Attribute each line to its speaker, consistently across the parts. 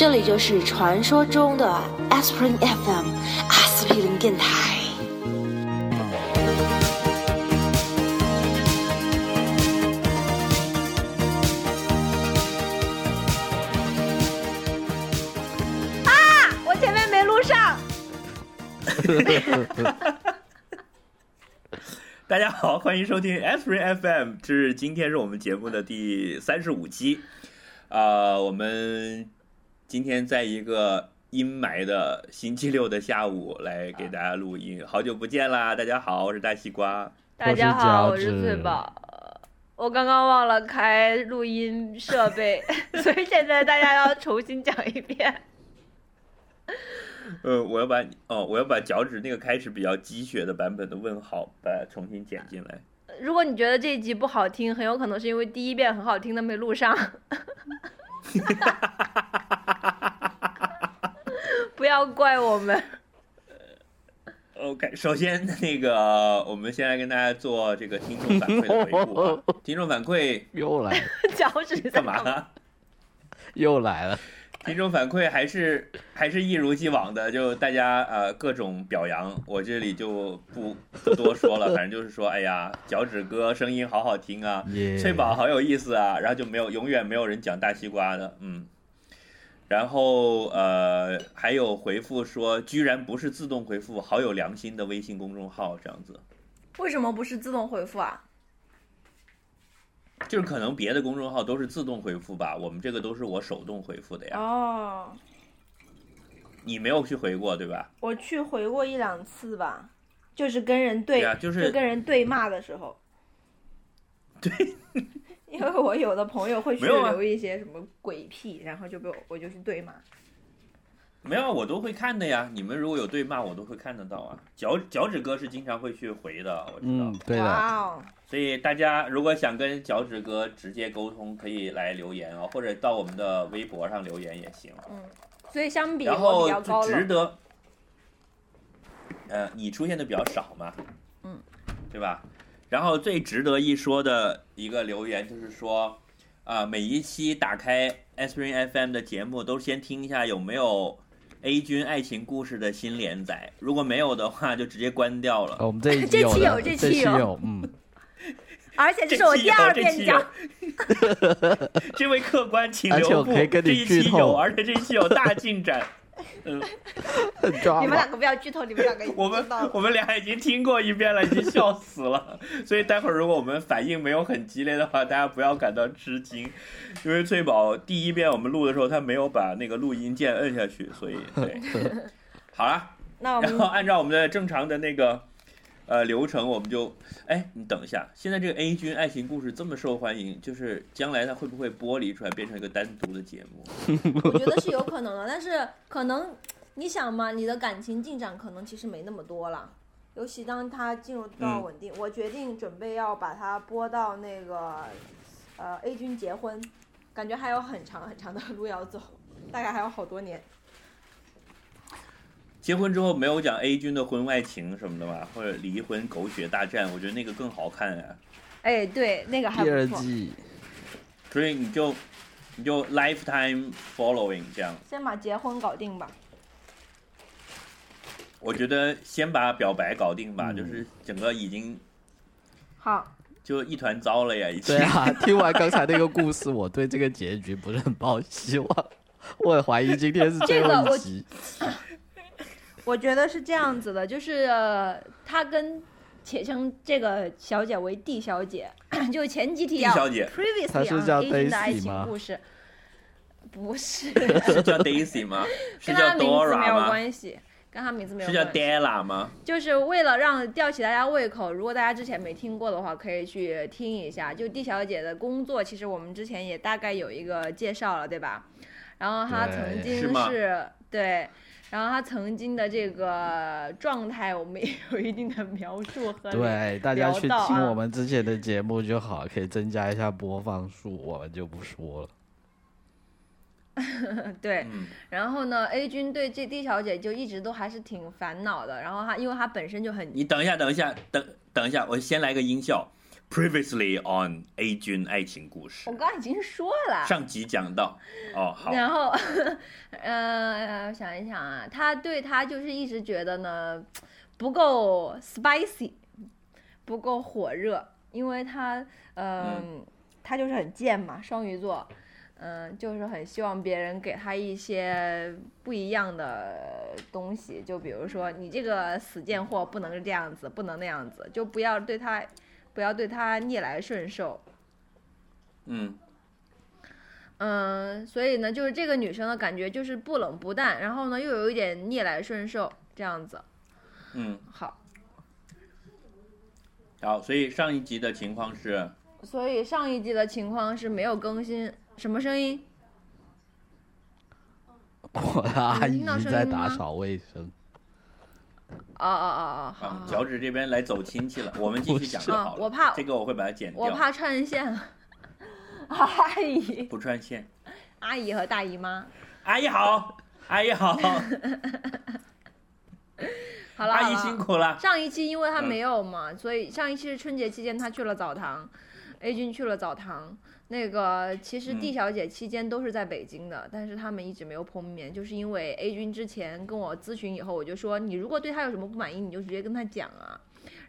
Speaker 1: 这里就是传说中的 Aspirin FM 阿司匹林电台。
Speaker 2: 啊！我前面没录上。
Speaker 3: 大家好，欢迎收听 S Free FM，这是今天是我们节目的第三十五期。啊、我们今天在一个阴霾的星期六的下午来给大家录音，好久不见啦！大家好，我是大西瓜。
Speaker 2: 大家好，我
Speaker 4: 我是
Speaker 2: 翠宝。我刚刚忘了开录音设备，所以现在大家要重新讲一遍。
Speaker 3: 呃，我要把哦，我要把脚趾那个开始比较鸡血的版本的问号把它重新剪进来。
Speaker 2: 如果你觉得这一集不好听，很有可能是因为第一遍很好听的没录上。不要怪我们。
Speaker 3: OK，首先那个，我们先来跟大家做这个听众反馈的回顾啊。听众反馈
Speaker 4: 又来，
Speaker 2: 脚趾在
Speaker 3: 干嘛？
Speaker 4: 又来了，
Speaker 3: 听众反馈还是还是一如既往的，就大家呃各种表扬，我这里就不不多说了，反正就是说，哎呀，脚趾哥声音好好听啊，
Speaker 4: 耶
Speaker 3: 翠宝好有意思啊，然后就没有永远没有人讲大西瓜的，嗯。然后呃还有回复说，居然不是自动回复，好有良心的微信公众号这样子，
Speaker 2: 为什么不是自动回复啊？
Speaker 3: 就是可能别的公众号都是自动回复吧，我们这个都是我手动回复的呀，
Speaker 2: 哦，
Speaker 3: 你没有去回过对吧？
Speaker 2: 我去回过一两次吧，就是跟人对，
Speaker 3: 对啊就是
Speaker 2: 跟人对骂的时候。
Speaker 3: 对，
Speaker 2: 因为我有的朋友会去留一些什么鬼屁，然后就被我我就去对骂。
Speaker 3: 没有，我都会看的呀。你们如果有对骂，我都会看得到啊。脚脚趾哥是经常会去回的，我知道。
Speaker 4: 嗯，对的，
Speaker 2: 哇哦，
Speaker 3: 所以大家如果想跟脚趾哥直接沟通，可以来留言哦，或者到我们的微博上留言也行。
Speaker 2: 嗯，所以相比我
Speaker 3: 然后
Speaker 2: 比较高，
Speaker 3: 值得，呃，你出现的比较少嘛，
Speaker 2: 嗯，
Speaker 3: 对吧？然后最值得一说的一个留言就是说，啊、每一期打开 Aspirin FM 的节目都先听一下有没有 A 君爱情故事的新连载，如果没有的话就直接关掉了。
Speaker 4: 哦我们这一
Speaker 2: 期
Speaker 4: 有
Speaker 2: 这期有
Speaker 4: 这期有，嗯，
Speaker 2: 而且这是我第二遍讲，
Speaker 3: 这 位客官请
Speaker 4: 而且
Speaker 3: 留步，
Speaker 4: 我可以跟你
Speaker 3: 这一期
Speaker 4: 剧透。
Speaker 3: 有，而且这一期有大进展。嗯，
Speaker 4: 很抓。
Speaker 2: 你们两个不要剧透，你们两个
Speaker 3: 我们。我们俩已经听过一遍了，已经笑死了。所以待会儿如果我们反应没有很激烈的话，大家不要感到吃惊，因为翠宝第一遍我们录的时候，他没有把那个录音键摁下去，所以对。好了，
Speaker 2: 那我们
Speaker 3: 然后按照我们的正常的那个呃流程，我们就哎，你等一下，现在这个 A 君爱情故事这么受欢迎，就是将来它会不会剥离出来变成一个单独的节目？
Speaker 2: 我觉得是有可能的，但是可能你想嘛，你的感情进展可能其实没那么多了。尤其当他进入到
Speaker 3: 嗯
Speaker 2: 稳定，我决定准备要把它播到那个呃 A 君结婚，感觉还有很长很长的路要走，大概还有好多年。
Speaker 3: 结婚之后没有讲 A 君的婚外情什么的吧，或者离婚狗血大战，我觉得那个更好看呀、
Speaker 2: 哎，对，那个还
Speaker 4: 第二。季，
Speaker 3: 所以你就你就 lifetime following 这样，
Speaker 2: 先把结婚搞定吧。
Speaker 3: 我觉得先把表白搞定吧，
Speaker 4: 嗯
Speaker 3: 就是整个已经
Speaker 2: 好，
Speaker 3: 就一团糟了呀，已经
Speaker 4: 对。啊，听完刚才那个故事，我对这个结局不是很抱希望，我很怀疑今天是最
Speaker 2: 这个我
Speaker 4: 后一集。
Speaker 2: 我觉得是这样子的，就是、呃他跟且称这个小姐为 D 小姐，就前几题
Speaker 3: D
Speaker 2: 要
Speaker 3: 小姐
Speaker 2: previously
Speaker 4: 她是叫
Speaker 2: on Asian 的爱
Speaker 4: Daisy
Speaker 2: 情
Speaker 4: 吗
Speaker 2: 故事，不是，
Speaker 3: 是叫 Daisy 吗？是叫
Speaker 2: 跟她名字没有？关系，跟她名字没有
Speaker 3: 是叫。Della 吗？
Speaker 2: 就是为了让吊起大家胃口，如果大家之前没听过的话，可以去听一下。就 D 小姐的工作，其实我们之前也大概有一个介绍了，对吧？然后她曾经
Speaker 3: 是
Speaker 2: 对，然后他曾经的这个状态，我们也有一定的描述和
Speaker 4: 对，大家去听我们之前的节目就好，可以增加一下播放数，我们就不说了。
Speaker 2: 对，
Speaker 3: 嗯，
Speaker 2: 然后呢，A 君对这 D 小姐就一直都还是挺烦恼的。然后她，因为她本身就很
Speaker 3: 你等一下，等一下，等等一下，我先来个音效。Previously on A 君爱情故事。
Speaker 2: 我，刚刚已经说了。
Speaker 3: 上集讲到，哦，好，
Speaker 2: 然后，呃，想一想啊，他对他就是一直觉得呢不够 spicy，不够火热，因为他，嗯，他就是很贱嘛，双鱼座，嗯，就是很希望别人给他一些不一样的东西，就比如说你这个死贱货不能这样子，不能那样子，就不要对他，不要对他逆来顺受。
Speaker 3: 嗯
Speaker 2: 嗯，所以呢，就是这个女生的感觉就是不冷不淡，然后呢又有一点逆来顺受这样子。
Speaker 3: 嗯，
Speaker 2: 好，
Speaker 3: 好，所以上一集的情况是，
Speaker 2: 所以上一集的情况是没有更新，什么声音？
Speaker 4: 我的阿姨在打扫卫生。
Speaker 2: 哦哦哦哦，好
Speaker 3: 啊
Speaker 2: 好，
Speaker 3: 脚趾这边来走亲戚了，我们继续讲就好了。
Speaker 2: 啊我怕
Speaker 3: 这个我会把它剪掉，
Speaker 2: 我怕串线。阿姨、
Speaker 3: 不穿线。
Speaker 2: 阿姨和大姨妈，
Speaker 3: 阿姨好，阿姨好，
Speaker 2: 好了，
Speaker 3: 阿姨辛苦了。
Speaker 2: 上一期因为他
Speaker 3: 嗯
Speaker 2: 没有嘛，所以上一期是春节期间他去了澡堂，A 君去了澡堂。那个其实
Speaker 3: 嗯
Speaker 2: D 小姐期间都是在北京的，但是他们一直没有碰面，就是因为 A 君之前跟我咨询以后，我就说你如果对他有什么不满意，你就直接跟他讲啊。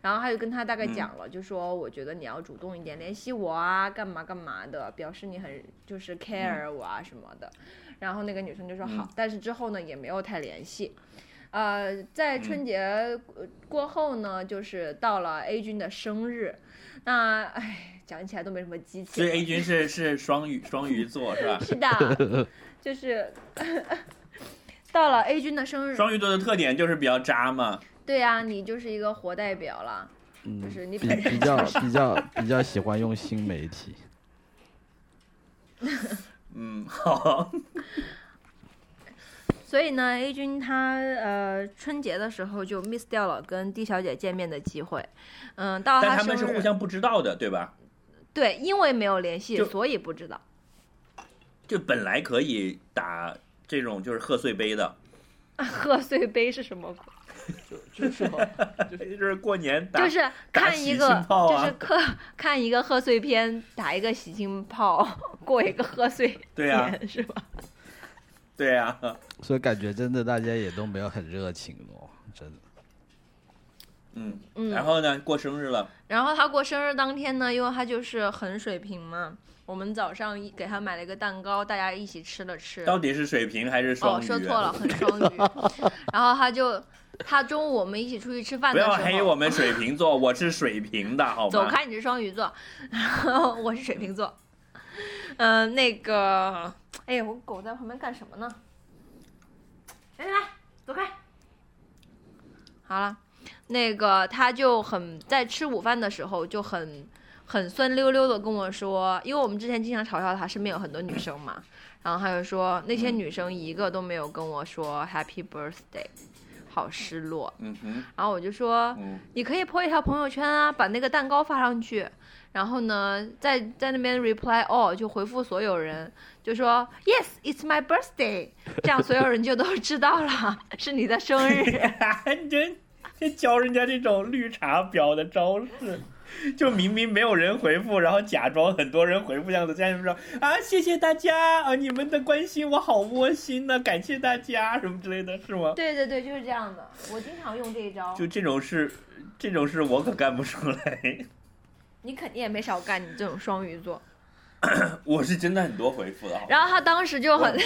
Speaker 2: 然后他就跟他大概讲了，就说我觉得你要主动一点联系我啊，干嘛干嘛的，表示你很就是 care 我啊什么的。然后那个女生就说好，
Speaker 3: 嗯
Speaker 2: 但是之后呢也没有太联系。呃，在春节呃过后呢，就是到了 A 君的生日，那唉，讲起来都没什么激情
Speaker 3: 所以。A 君是是双鱼双鱼座是吧？
Speaker 2: 是的，就是 到了 A 君的生日，
Speaker 3: 双鱼座的特点就是比较渣嘛。
Speaker 2: 对呀、你就是一个活代表了。
Speaker 4: 嗯，
Speaker 2: 就是你
Speaker 4: 比比较比较比较喜欢用新媒体。
Speaker 3: 嗯，好，
Speaker 2: 所以呢，A 君他呃春节的时候就 miss 掉了跟 D 小姐见面的机会。嗯，到了
Speaker 3: 但他，们是互相不知道的，对吧？
Speaker 2: 对，因为没有联系，所以不知道。
Speaker 3: 就本来可以打这种就是贺岁杯的，
Speaker 2: 贺岁杯是什么 就？
Speaker 4: 就是
Speaker 3: 就是过年打，
Speaker 2: 就是看一个，
Speaker 3: 啊
Speaker 2: 就是看看一个贺岁片，打一个喜庆炮，过一个贺岁
Speaker 3: 对呀、
Speaker 2: 年，是吧？
Speaker 3: 对呀、
Speaker 4: 所以感觉真的大家也都没有很热情哦，真的。
Speaker 3: 嗯，
Speaker 2: 嗯
Speaker 3: 然后呢，过生日了，
Speaker 2: 然后他过生日当天呢，因为他就是很水平嘛，我们早上一给他买了一个蛋糕，大家一起吃了吃。
Speaker 3: 到底是水平还是双
Speaker 2: 哦，说错了，很双鱼。然后他就，他中午我们一起出去吃饭
Speaker 3: 不
Speaker 2: 的时候，
Speaker 3: 要黑我们水瓶座，我是水瓶的，好吗？
Speaker 2: 走开，你是双鱼座，然后我是水瓶座。嗯、那个，哎呀，我狗在旁边干什么呢？来来来，走开。好了，那个他就很在吃午饭的时候就很很酸溜溜的跟我说，因为我们之前经常嘲笑他身边有很多女生嘛，然后他就说那些
Speaker 3: 嗯
Speaker 2: 女生一个都没有跟我说 Happy Birthday，好失落。
Speaker 3: 嗯哼，
Speaker 2: 然后我就说，
Speaker 3: 嗯，
Speaker 2: 你可以 po 一条朋友圈啊，把那个蛋糕发上去，然后呢，在在那边 reply all 就回复所有人，就说 Yes, it's my birthday，这样所有人就都知道了 是你的生日。
Speaker 3: 你这这 教人家这种绿茶婊的招式。就明明没有人回复，然后假装很多人回复样子，在那边说啊，谢谢大家啊，你们的关心我好窝心呢、感谢大家什么之类的，是吗？
Speaker 2: 对对对，就是这样的，我经常用这一招。
Speaker 3: 就这种事，这种事我可干不出来。
Speaker 2: 你肯定也没少干，你这种双鱼座。
Speaker 3: 我是真的很多回复的，
Speaker 2: 然后他当时就很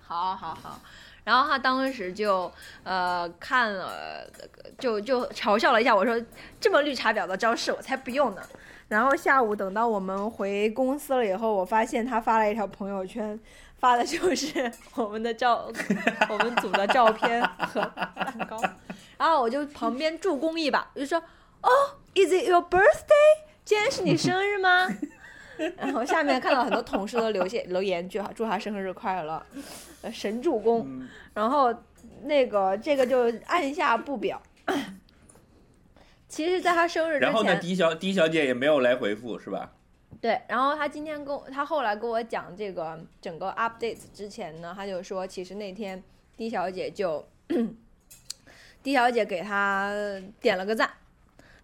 Speaker 3: 好
Speaker 2: 好 好，然后他当时就呃看了，就就嘲笑了一下我说这么绿茶婊的招式我才不用呢。然后下午等到我们回公司了以后，我发现他发了一条朋友圈，发的就是 我们的照，我们组的照片和蛋糕。然后我就旁边助攻一把，就说哦，Is it your birthday？今天是你生日吗？然后下面看到很多同事都留下留言，祝祝他生日快乐，呃神助攻。
Speaker 3: 嗯
Speaker 2: 然后那个这个就按下不表。其实，在他生日之前
Speaker 3: 然后呢，
Speaker 2: 前，
Speaker 3: 狄小狄小姐也没有来回复，是吧？
Speaker 2: 对，然后他今天跟我，他后来跟我讲这个整个 update 之前呢，他就说，其实那天 D 小姐就 D 小姐给他点了个赞，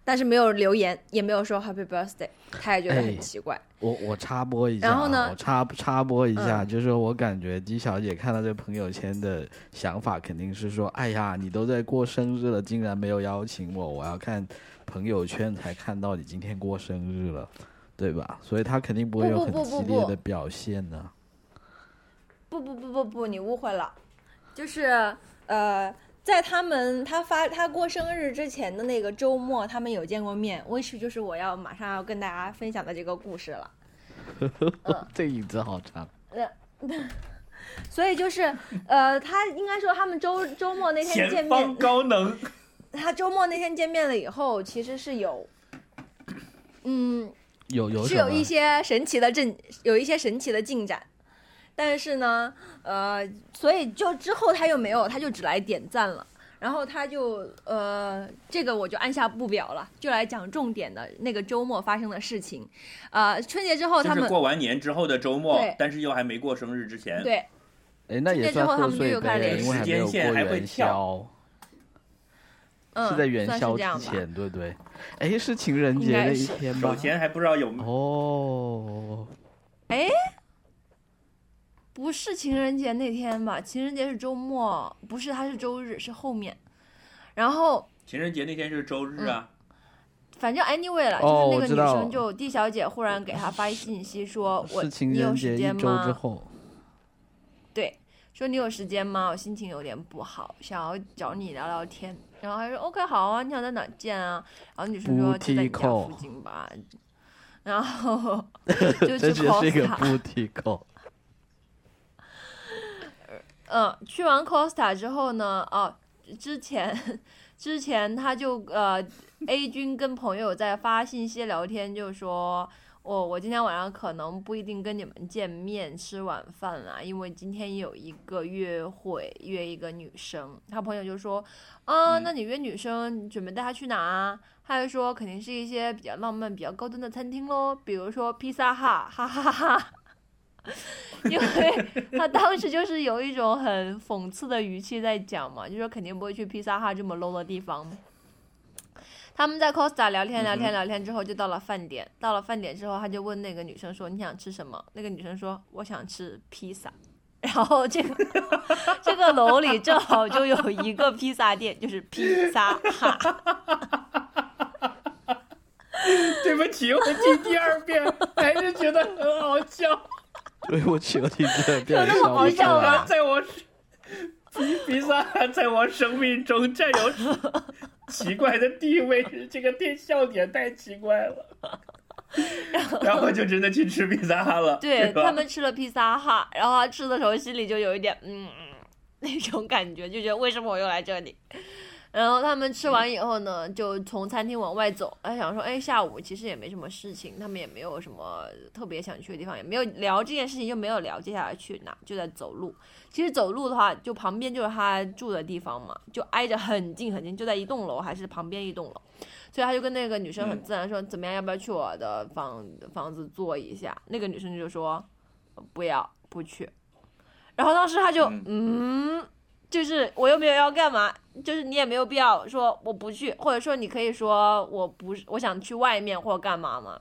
Speaker 2: 但是没有留言，也没有说 Happy Birthday，他也觉得
Speaker 4: 哎
Speaker 2: 很奇怪。
Speaker 4: 我我插播一下啊，
Speaker 2: 然后呢
Speaker 4: 我插插播一下，
Speaker 2: 嗯
Speaker 4: 就是我感觉姬小姐看到这朋友圈的想法肯定是说，哎呀，你都在过生日了，竟然没有邀请我，我要看朋友圈才看到你今天过生日了，对吧？所以她肯定不会有很激烈的表现呢。
Speaker 2: 不不不不不，你误会了，就是呃，在他们他发他过生日之前的那个周末，他们有见过面，which 就是我要马上要跟大家分享的这个故事了。嗯
Speaker 4: 这影子好长。
Speaker 2: 所以就是呃，他应该说他们周周末那天见
Speaker 3: 前方
Speaker 2: 面，
Speaker 3: 高能，
Speaker 2: 他周末那天见面了以后，其实是有，嗯，
Speaker 4: 有有
Speaker 2: 是有一些神奇的进，有一些神奇的进展，但是呢，呃，所以就之后他又没有，他就只来点赞了。然后他就呃，这个我就按下不表了，就来讲重点的那个周末发生的事情。呃，春节之后他们
Speaker 3: 是过完年之后的周末
Speaker 2: 对，
Speaker 3: 但是又还没过生日之前。
Speaker 2: 对
Speaker 4: 哎，那
Speaker 2: 春
Speaker 4: 也算贺
Speaker 2: 节之后他们就
Speaker 4: 岁呗，
Speaker 2: 又开始联
Speaker 3: 时
Speaker 4: 因为还没有过
Speaker 3: 间线还会
Speaker 4: 元
Speaker 3: 跳
Speaker 4: 宵，
Speaker 2: 嗯
Speaker 4: 是在元宵之前，对不对？哎，是情人节那一天吧
Speaker 3: 首？先还不知道有
Speaker 4: 哦，
Speaker 2: 哎，不是情人节那天吧？情人节是周末，不是，它是周日，是后面。然后
Speaker 3: 情人节那天是周日啊，
Speaker 2: 反正 anyway 了，
Speaker 4: 哦
Speaker 2: 就是那个女生就 D 小姐忽然给他发信息说：“我
Speaker 4: 是情
Speaker 2: 你有
Speaker 4: 人节一
Speaker 2: 时间吗？
Speaker 4: 后。
Speaker 2: 对，说你有时间吗？我心情有点不好，想要找你聊聊天。”然后他说：“OK，好啊，你想在哪见啊？”然后女生说：“就在你家附近吧。”然后 就
Speaker 4: 这
Speaker 2: 去
Speaker 4: 就是一个
Speaker 2: Costa。嗯，去完 Costa 之后呢，哦，之前 之前他就呃，A 君跟朋友在发信息聊天，就说。我、我今天晚上可能不一定跟你们见面吃晚饭啦，因为今天有一个约会，约一个女生。他朋友就说，啊，
Speaker 3: 嗯
Speaker 2: 那你约女生，你准备带她去哪啊？他就说肯定是一些比较浪漫、比较高端的餐厅喽，比如说披萨哈，哈哈哈哈。因为他当时就是有一种很讽刺的语气在讲嘛，就说肯定不会去披萨哈这么 low 的地方。他们在 Costa 聊天聊天聊天之后，就到了饭点。到了饭点之后，他就问那个女生说：“你想吃什么？”那个女生说：“我想吃披萨。”然后这个 这个楼里正好就有一个披萨店，就是披萨哈。
Speaker 3: 对不起，我听第二遍还是觉得很好笑。
Speaker 4: 对不起，我听这变
Speaker 2: 真的好
Speaker 4: 笑
Speaker 2: 啊
Speaker 4: 来。
Speaker 3: 在我披披萨在我生命中占有奇怪的地位，这个店笑点太奇怪了。然后就真的去吃披萨哈了，
Speaker 2: 对他们吃了披萨哈，然后他吃的时候心里就有一点嗯嗯那种感觉，就觉得为什么我又来这里？然后他们吃完以后呢，就从餐厅往外走。他想说，哎，下午其实也没什么事情，他们也没有什么特别想去的地方，也没有聊这件事情，就没有聊接下来去哪，就在走路。其实走路的话，就旁边就是他住的地方嘛，就挨着很近很近，就在一栋楼，还是旁边一栋楼。所以他就跟那个女生很自然说，怎么样，要不要去我的房房子坐一下？那个女生就说，不要，不去。然后当时他就
Speaker 3: 嗯
Speaker 2: 嗯就是我又没有要干嘛，就是你也没有必要说我不去，或者说你可以说我不是我想去外面或干嘛嘛。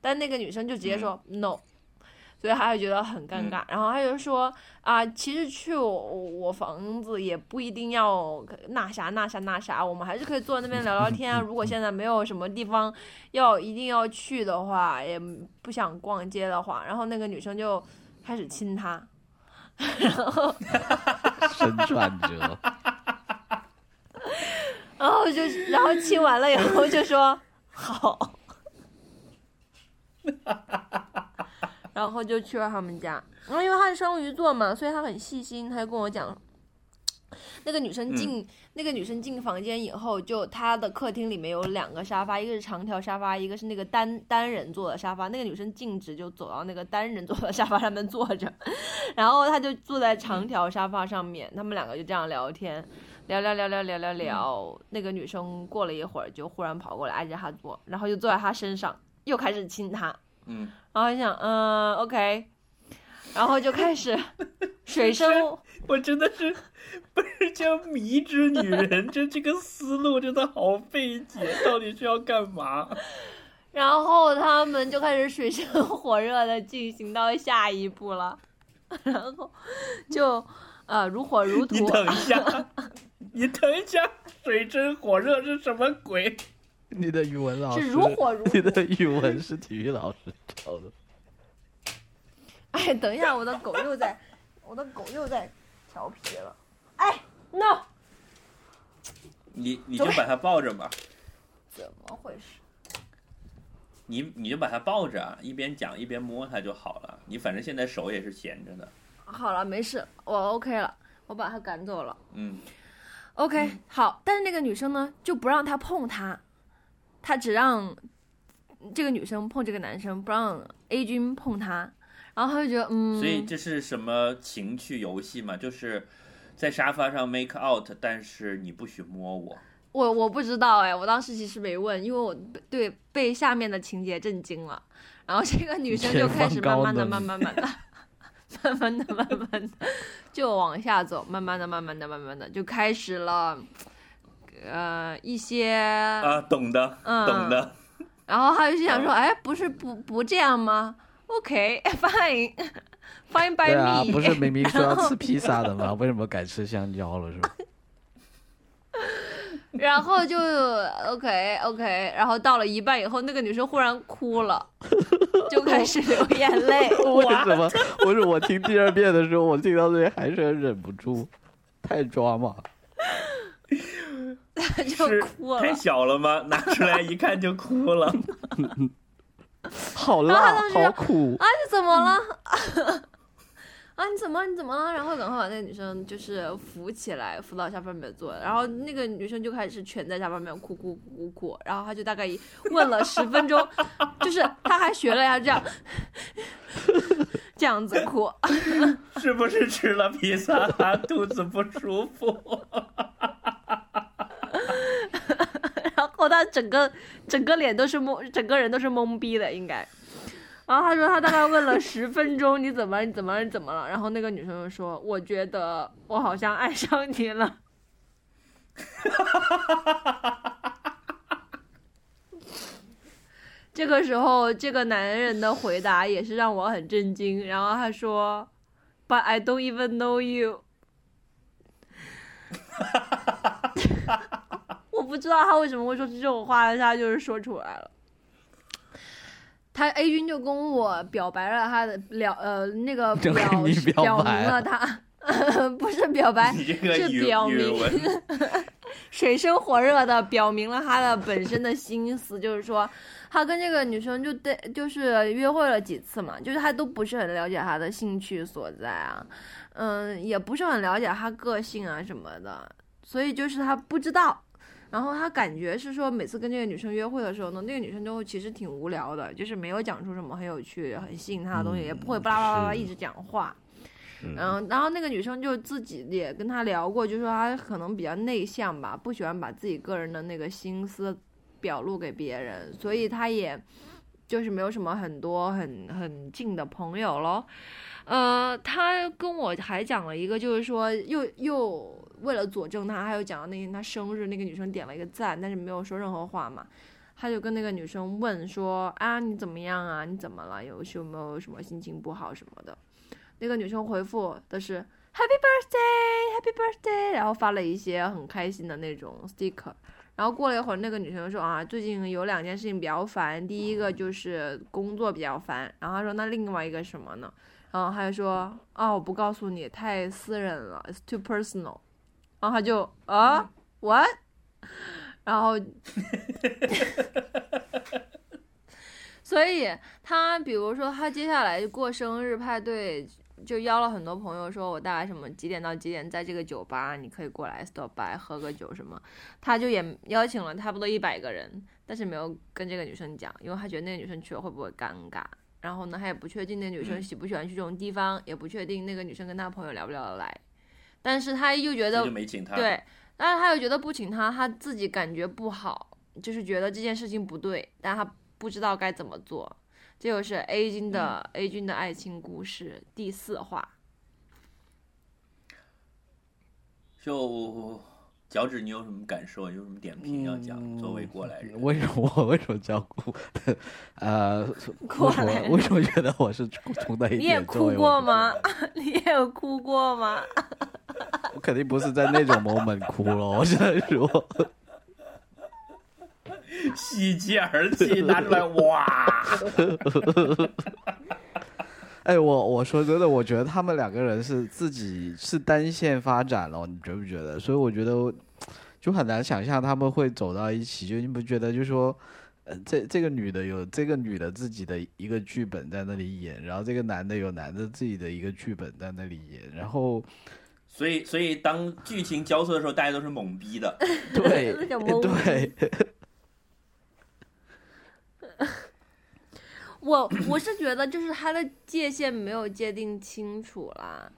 Speaker 2: 但那个女生就直接说、no，所以他就觉得很尴尬。然后他就说啊，其实去我我房子也不一定要那啥那啥那啥，我们还是可以坐在那边聊聊天啊。如果现在没有什么地方要一定要去的话，也不想逛街的话，然后那个女生就开始亲他。
Speaker 4: 神转折，
Speaker 2: 然后就，然后亲完了以后就说好，然后就去了他们家。然后因为他是双鱼座嘛，所以他很细心，他就跟我讲，那个女生进、那个女生进房间以后，就她的客厅里面有两个沙发，一个是长条沙发，一个是那个单单人坐的沙发。那个女生径直就走到那个单人坐的沙发上面坐着，然后她就坐在长条沙发上面，他们两个就这样聊天。聊聊聊聊聊聊聊，那个女生过了一会儿就忽然跑过来挨着她坐，然后就坐在她身上，又开始亲她，
Speaker 3: 嗯，
Speaker 2: 然后就想，嗯，OK，然后就开始水深
Speaker 3: 我真的是不是叫迷之女人，这这个思路真的好费解，到底是要干嘛？
Speaker 2: 然后他们就开始水深火热的进行到下一步了，然后就呃如火如荼
Speaker 3: 你
Speaker 2: 荼。
Speaker 3: 等一下，你等一下，水深火热是什么鬼？
Speaker 4: 你的语文老师
Speaker 2: 是如火如荼
Speaker 4: 你的语文是体育老师教的。
Speaker 2: 哎，等一下，我的狗又在，我的狗又在调皮了。哎，no，
Speaker 3: 你你就把它抱着吧，
Speaker 2: 怎么回事？
Speaker 3: 你你就把它抱着啊，一边讲一边摸它就好了。你反正现在手也是闲着的，
Speaker 2: 好了，没事，我 OK 了，我把它赶走了。
Speaker 3: 嗯
Speaker 2: ，OK，好，但是那个女生呢，就不让他碰他，他只让这个女生碰这个男生，不让 A 君碰她，然后他就觉得，嗯，
Speaker 3: 所以这是什么情趣游戏嘛？就是在沙发上 make out，但是你不许摸我。
Speaker 2: 我我不知道哎，我当时其实没问，因为我对被下面的情节震惊了，然后这个女生就开始慢慢的、
Speaker 4: 前方
Speaker 2: 慢慢慢的、慢慢的、慢慢的就往下走，慢慢的、慢慢的、慢慢的就开始了，呃一些
Speaker 3: 啊，懂的，
Speaker 2: 嗯
Speaker 3: 懂的。
Speaker 2: 然后他就想说，哎，不是不不这样吗？OK，fine，fine by
Speaker 4: 对啊
Speaker 2: ，me。
Speaker 4: 不是明明说要吃披萨的吗？为什么改吃香蕉了是吧？
Speaker 2: 然后就 OK OK，然后到了一半以后，那个女生忽然哭了，就开始流眼泪，
Speaker 4: 为什么？不是我听第二遍的时候，我听到这里还是忍不住，太抓马。
Speaker 2: 就哭了
Speaker 3: 太。小了吗？拿出来一看就哭了。
Speaker 4: 好辣
Speaker 2: 然后他当，时
Speaker 4: 好苦。
Speaker 2: 啊，你怎么了？啊，你怎么？你怎么了？然后赶快把那个女生就是扶起来，扶到沙发面坐。然后那个女生就开始蜷在沙发面哭哭哭哭哭。然后她就大概问了十分钟，就是她还学了呀这样这样子哭。
Speaker 3: 是不是吃了披萨肚子不舒服？
Speaker 2: 然后他整个整个脸都是懵，整个人都是懵逼的，应该。然后他说他大概问了十分钟，你怎么？你怎么？你怎么了？然后那个女生就说，我觉得我好像爱上你了。这个时候，这个男人的回答也是让我很震惊。然后他说，But I don't even know you。我不知道他为什么会说出这种话，但他就是说出来了。他 A 君就跟我表白了他的了呃那个 表
Speaker 4: 表
Speaker 2: 表明了他，不是表白，是表明，水深火热的表明了他的本身的心思，就是说他跟这个女生就对就是约会了几次嘛，就是他都不是很了解她的兴趣所在啊，嗯，也不是很了解她个性啊什么的，所以就是他不知道。然后他感觉是说，每次跟这个女生约会的时候呢，那个女生就其实挺无聊的，就是没有讲出什么很有趣、很吸引他的东西，
Speaker 4: 嗯
Speaker 2: 也不会巴拉巴拉巴拉一直讲话。
Speaker 4: 嗯
Speaker 2: 嗯，然后那个女生就自己也跟他聊过，就说她可能比较内向吧，不喜欢把自己个人的那个心思表露给别人，所以她也就是没有什么很多很很近的朋友咯。呃，他跟我还讲了一个，就是说又又为了佐证他，还有讲到那天他生日，那个女生点了一个赞，但是没有说任何话嘛。他就跟那个女生问说啊，你怎么样啊？你怎么了？有有没有什么心情不好什么的？那个女生回复的是 Happy Birthday，Happy Birthday，然后发了一些很开心的那种 sticker。然后过了一会儿，那个女生说啊，最近有两件事情比较烦，第一个就是工作比较烦。然后她说那另外一个什么呢？然后他就说啊，我不告诉你，太私人了，it's too personal。然后他就啊，what？然后 所以他比如说他接下来过生日派对，就邀了很多朋友，说我大概什么几点到几点在这个酒吧，你可以过来 stop by 喝个酒什么。他就也邀请了差不多一百个人，但是没有跟这个女生讲，因为他觉得那个女生去了会不会尴尬。然后呢，他也不确定那女生喜不喜欢去这种地方，也不确定那个女生跟他朋友聊不聊得来。但是他又觉得
Speaker 3: 就没请他。，
Speaker 2: 对，但是他又觉得不请他，他自己感觉不好，就是觉得这件事情不对，但他不知道该怎么做。这就是 A 君的、A 君的爱情故事第四话。
Speaker 3: 就脚趾，你有什么感受？有什么点评要讲？
Speaker 4: 嗯
Speaker 3: 作为过来人，
Speaker 4: 为什么我为什么叫哭？呃，
Speaker 2: 过来
Speaker 4: 为什么觉得我是哭哭的一点？
Speaker 2: 你也哭过吗？你也有哭过吗？
Speaker 4: 我肯定不是在那种 moment 哭了，我只能说，
Speaker 3: 喜极而泣，拿出来，哇！
Speaker 4: 哎，我我说真的，我觉得他们两个人是自己是单线发展了，你觉不觉得？所以我觉得就很难想象他们会走到一起，就你不觉得？就说，呃，这这个女的有这个女的自己的一个剧本在那里演，然后这个男的有男的自己的一个剧本在那里演，然后
Speaker 3: 所以，所以当剧情交错的时候，大家都是懵逼的。
Speaker 4: 对对，
Speaker 2: 我我是觉得就是他的界限没有界定清楚啦，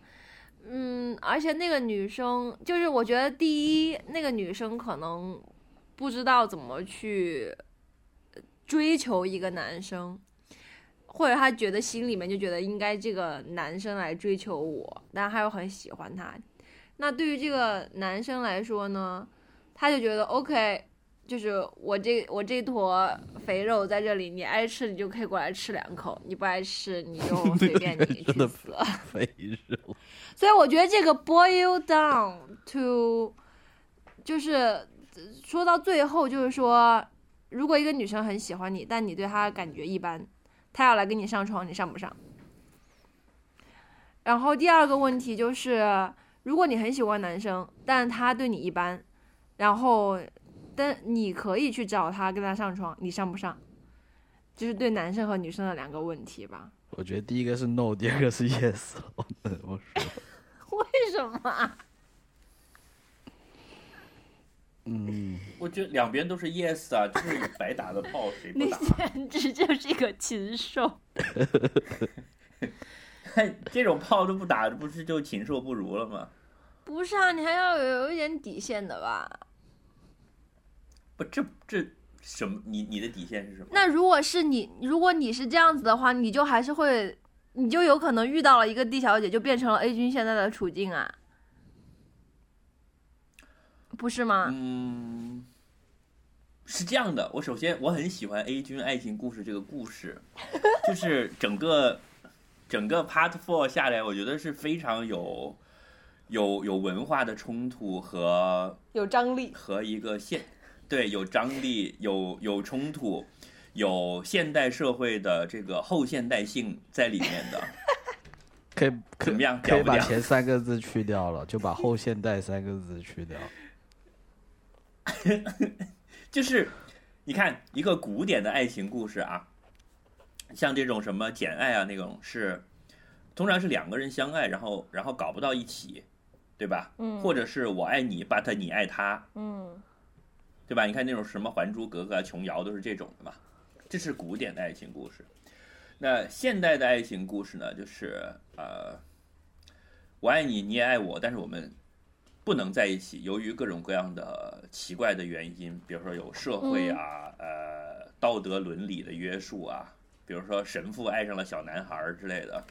Speaker 2: 嗯，而且那个女生就是我觉得第一那个女生可能不知道怎么去追求一个男生，或者他觉得心里面就觉得应该这个男生来追求我，但他又很喜欢他，那对于这个男生来说呢，他就觉得 OK。就是我这我这坨肥肉在这里，你爱吃你就可以过来吃两口，你不爱吃你就 随便你去死。
Speaker 4: 肥肉，
Speaker 2: 所以我觉得这个 boil down to，就是说到最后就是说，如果一个女生很喜欢你，但你对她感觉一般，她要来跟你上床，你上不上？然后第二个问题就是，如果你很喜欢男生，但他对你一般，然后但你可以去找他跟他上床，你上不上？就是对男生和女生的两个问题吧。
Speaker 4: 我觉得第一个是 no，第二个是 yes。
Speaker 2: 为什么啊？
Speaker 4: 嗯，
Speaker 3: 我觉得两边都是 yes 啊，就是白打的炮，谁不
Speaker 2: 你
Speaker 3: 打？
Speaker 2: 简直就是一个禽兽！
Speaker 3: 这种炮都不打，不是就禽兽不如了吗？
Speaker 2: 不是啊，你还要有有一点底线的吧？
Speaker 3: 不，这这什么？你你的底线是什么？
Speaker 2: 那如果是你，如果你是这样子的话，你就还是会，你就有可能遇到了一个 D 小姐，就变成了 A 君现在的处境啊，不是吗？
Speaker 3: 嗯，是这样的。我首先我很喜欢 A 君爱情故事这个故事，就是整个整个 Part Four 下来，我觉得是非常有有有文化的冲突和
Speaker 2: 有张力。
Speaker 3: 和一个现对有张力、有有冲突、有现代社会的这个后现代性在里面的。
Speaker 4: 可以
Speaker 3: 怎么样
Speaker 4: 可以把前三个字去掉了，就把后现代三个字去掉。
Speaker 3: 就是你看一个古典的爱情故事啊，像这种什么《简爱》啊那种是，通常是两个人相爱，然后然后搞不到一起，对吧？
Speaker 2: 嗯
Speaker 3: 或者是我爱你，but 你爱他，
Speaker 2: 嗯
Speaker 3: 对吧？你看那种什么《还珠格格》啊、琼瑶都是这种的嘛，这是古典的爱情故事。那现代的爱情故事呢，就是呃，我爱你，你也爱我，但是我们不能在一起，由于各种各样的奇怪的原因，比如说有社会啊、呃道德伦理的约束啊，比如说神父爱上了小男孩儿之类的。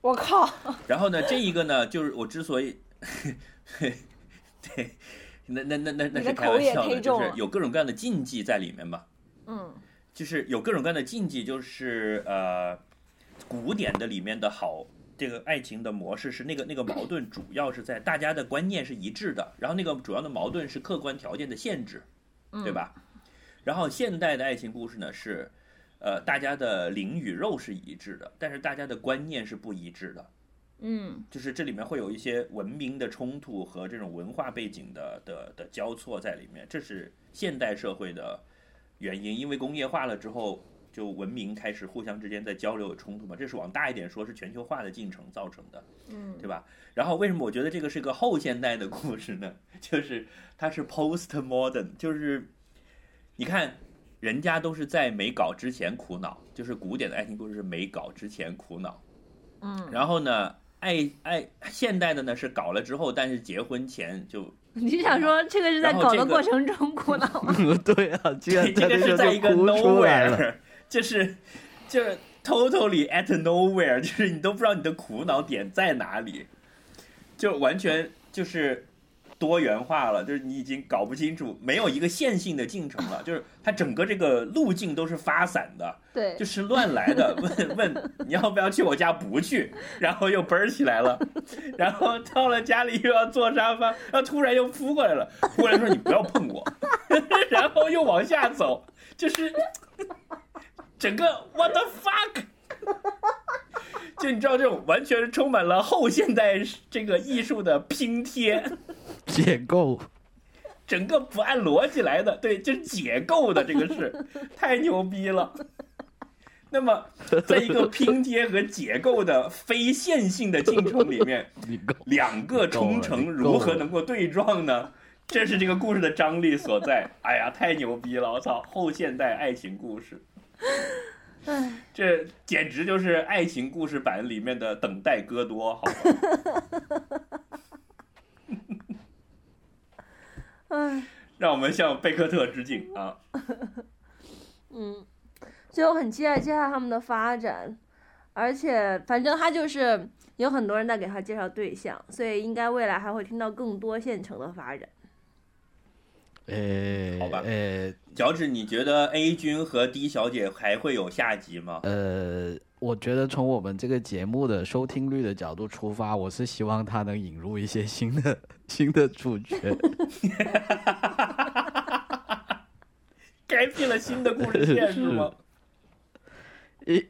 Speaker 2: 我靠！
Speaker 3: 然后呢，这一个呢，就是我之所以，对，那那那那那是开玩笑的，就是有各种各样的禁忌在里面吧。
Speaker 2: 嗯
Speaker 3: 就是有各种各样的禁忌，就是呃，古典的里面的好，这个爱情的模式是那个那个矛盾主要是在大家的观念是一致的，然后那个主要的矛盾是客观条件的限制，对吧？然后现代的爱情故事呢是，呃，大家的灵与肉是一致的，但是大家的观念是不一致的，
Speaker 2: 嗯
Speaker 3: 就是这里面会有一些文明的冲突和这种文化背景的的的交错在里面，这是现代社会的原因。因为工业化了之后，就文明开始互相之间在交流有冲突嘛，这是往大一点说，是全球化的进程造成的，
Speaker 2: 嗯
Speaker 3: 对吧？然后为什么我觉得这个是个后现代的故事呢？就是它是 post modern，就是你看。人家都是在没搞之前苦恼，就是古典的爱情故事是没搞之前苦恼，
Speaker 2: 嗯，
Speaker 3: 然后呢，爱爱现代的呢是搞了之后，但是结婚前就
Speaker 2: 你想说这个是在搞的过程中苦恼吗？
Speaker 4: 对啊，
Speaker 3: 这个是在一个 nowhere，就是就是 totally at nowhere，就是你都不知道你的苦恼点在哪里，就完全就是多元化了，就是你已经搞不清楚，没有一个线性的进程了，就是它整个这个路径都是发散的，
Speaker 2: 对
Speaker 3: 就，是乱来的。问问你要不要去我家，不去，然后又奔儿起来了，然后到了家里又要坐沙发，然后突然又扑过来了，扑过来说你不要碰我，然后又往下走，就是整个 what the fuck。就你知道这种完全是充满了后现代这个艺术的拼贴，
Speaker 4: 解构，
Speaker 3: 整个不按逻辑来的，对，就是解构的这个是 太牛逼了。那么，在一个拼贴和解构的非线性的进程里面，两个冲程如何能够对撞呢？这是这个故事的张力所在。哎呀，太牛逼了！我操，后现代爱情故事，
Speaker 2: 唉，
Speaker 3: 这简直就是爱情故事版里面的等待戈多，好让我们向贝克特致敬啊！
Speaker 2: 嗯，所以我很期待接下来他们的发展，而且反正他就是有很多人在给他介绍对象，所以应该未来还会听到更多现成的发展。
Speaker 4: 呃，
Speaker 3: 好吧
Speaker 4: 呃
Speaker 3: 脚趾，你觉得 A 君和 D 小姐还会有下集吗？
Speaker 4: 呃，我觉得从我们这个节目的收听率的角度出发，我是希望他能引入一些新的新的主角。
Speaker 3: 开辟了新的故事线 是吗？
Speaker 4: 因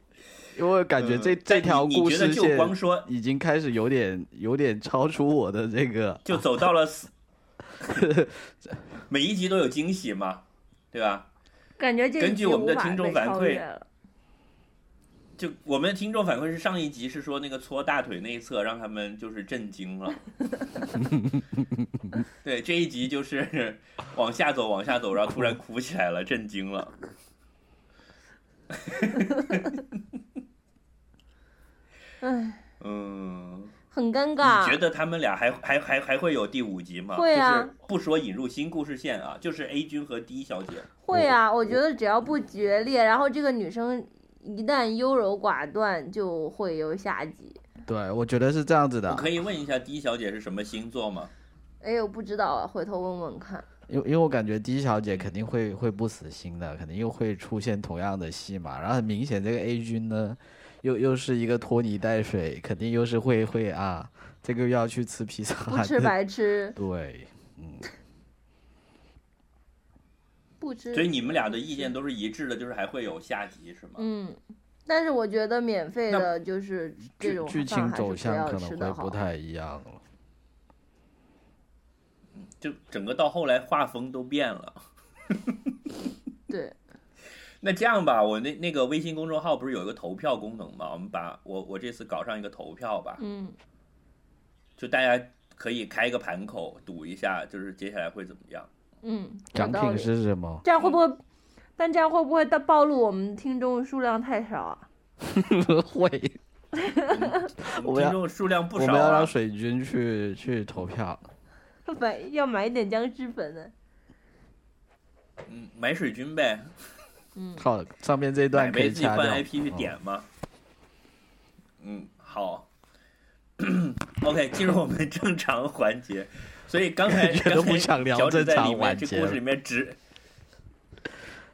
Speaker 4: 因为感觉这、
Speaker 3: 嗯
Speaker 4: 这条故事线
Speaker 3: 光说
Speaker 4: 已经开始有点有点超出我的这个，
Speaker 3: 就走到了死，每一集都有惊喜嘛，对吧？
Speaker 2: 感觉这
Speaker 3: 根据我们的听众反馈就我们的听众反馈是上一集是说那个搓大腿内侧让他们就是震惊了，对这一集就是 往下走往下走，然后突然哭起来了，震惊了。
Speaker 2: 唉，
Speaker 3: 嗯，
Speaker 2: 很尴尬
Speaker 3: 你
Speaker 2: 尬。
Speaker 3: 觉得他们俩还还还还会有第五集吗？
Speaker 2: 会啊
Speaker 3: 就是不说引入新故事线啊，就是 A 君和 D 小姐。
Speaker 2: 会啊，我觉得只要不决裂，然后这个女生一旦优柔寡断，就会有下集。
Speaker 4: 对我觉得是这样子的
Speaker 3: 我，可以问一下 D 小姐是什么星座吗？
Speaker 2: 哎，我不知道啊，回头问问看。
Speaker 4: 因为因为我感觉 D 小姐肯定会会不死心的，肯定又会出现同样的戏嘛。然后很明显，这个 A 君呢，又又是一个拖泥带水，肯定又是会会啊，这个又要去吃披萨，
Speaker 2: 不吃白吃，
Speaker 4: 对，嗯，
Speaker 2: 不吃。
Speaker 3: 所以你们俩的意见都是一致的，就是还会有下集是吗？
Speaker 2: 嗯，但是我觉得免费的就是这
Speaker 4: 剧
Speaker 2: 种
Speaker 4: 剧情走向可能。会不太一样了。
Speaker 3: 就整个到后来画风都变了。
Speaker 2: 对，
Speaker 3: 那这样吧，我那那个微信公众号不是有一个投票功能吗？我们把我我这次搞上一个投票吧，
Speaker 2: 嗯，
Speaker 3: 就大家可以开一个盘口赌一下，就是接下来会怎么样。
Speaker 2: 嗯，有
Speaker 4: 奖品
Speaker 2: 道理。
Speaker 4: 是什么？
Speaker 2: 这样会不会？但这样会不会到暴露我们听众数量太少啊？
Speaker 4: 会，我们要
Speaker 3: 我听众数量不少
Speaker 4: 我们要让
Speaker 3: 啊。
Speaker 4: 水军去去投票。
Speaker 2: 买要买一点僵尸粉呢？
Speaker 3: 嗯，买水军呗，
Speaker 2: 嗯，
Speaker 4: 好，上面这一段可以
Speaker 3: 呗自己换
Speaker 4: 掐掉。
Speaker 3: IP 去点嘛。嗯，好。OK，进入我们正常环节。所以刚才
Speaker 4: 觉得
Speaker 3: 刚才
Speaker 4: 不想聊
Speaker 3: 脚趾在里面
Speaker 4: 环节
Speaker 3: 这故事里面只，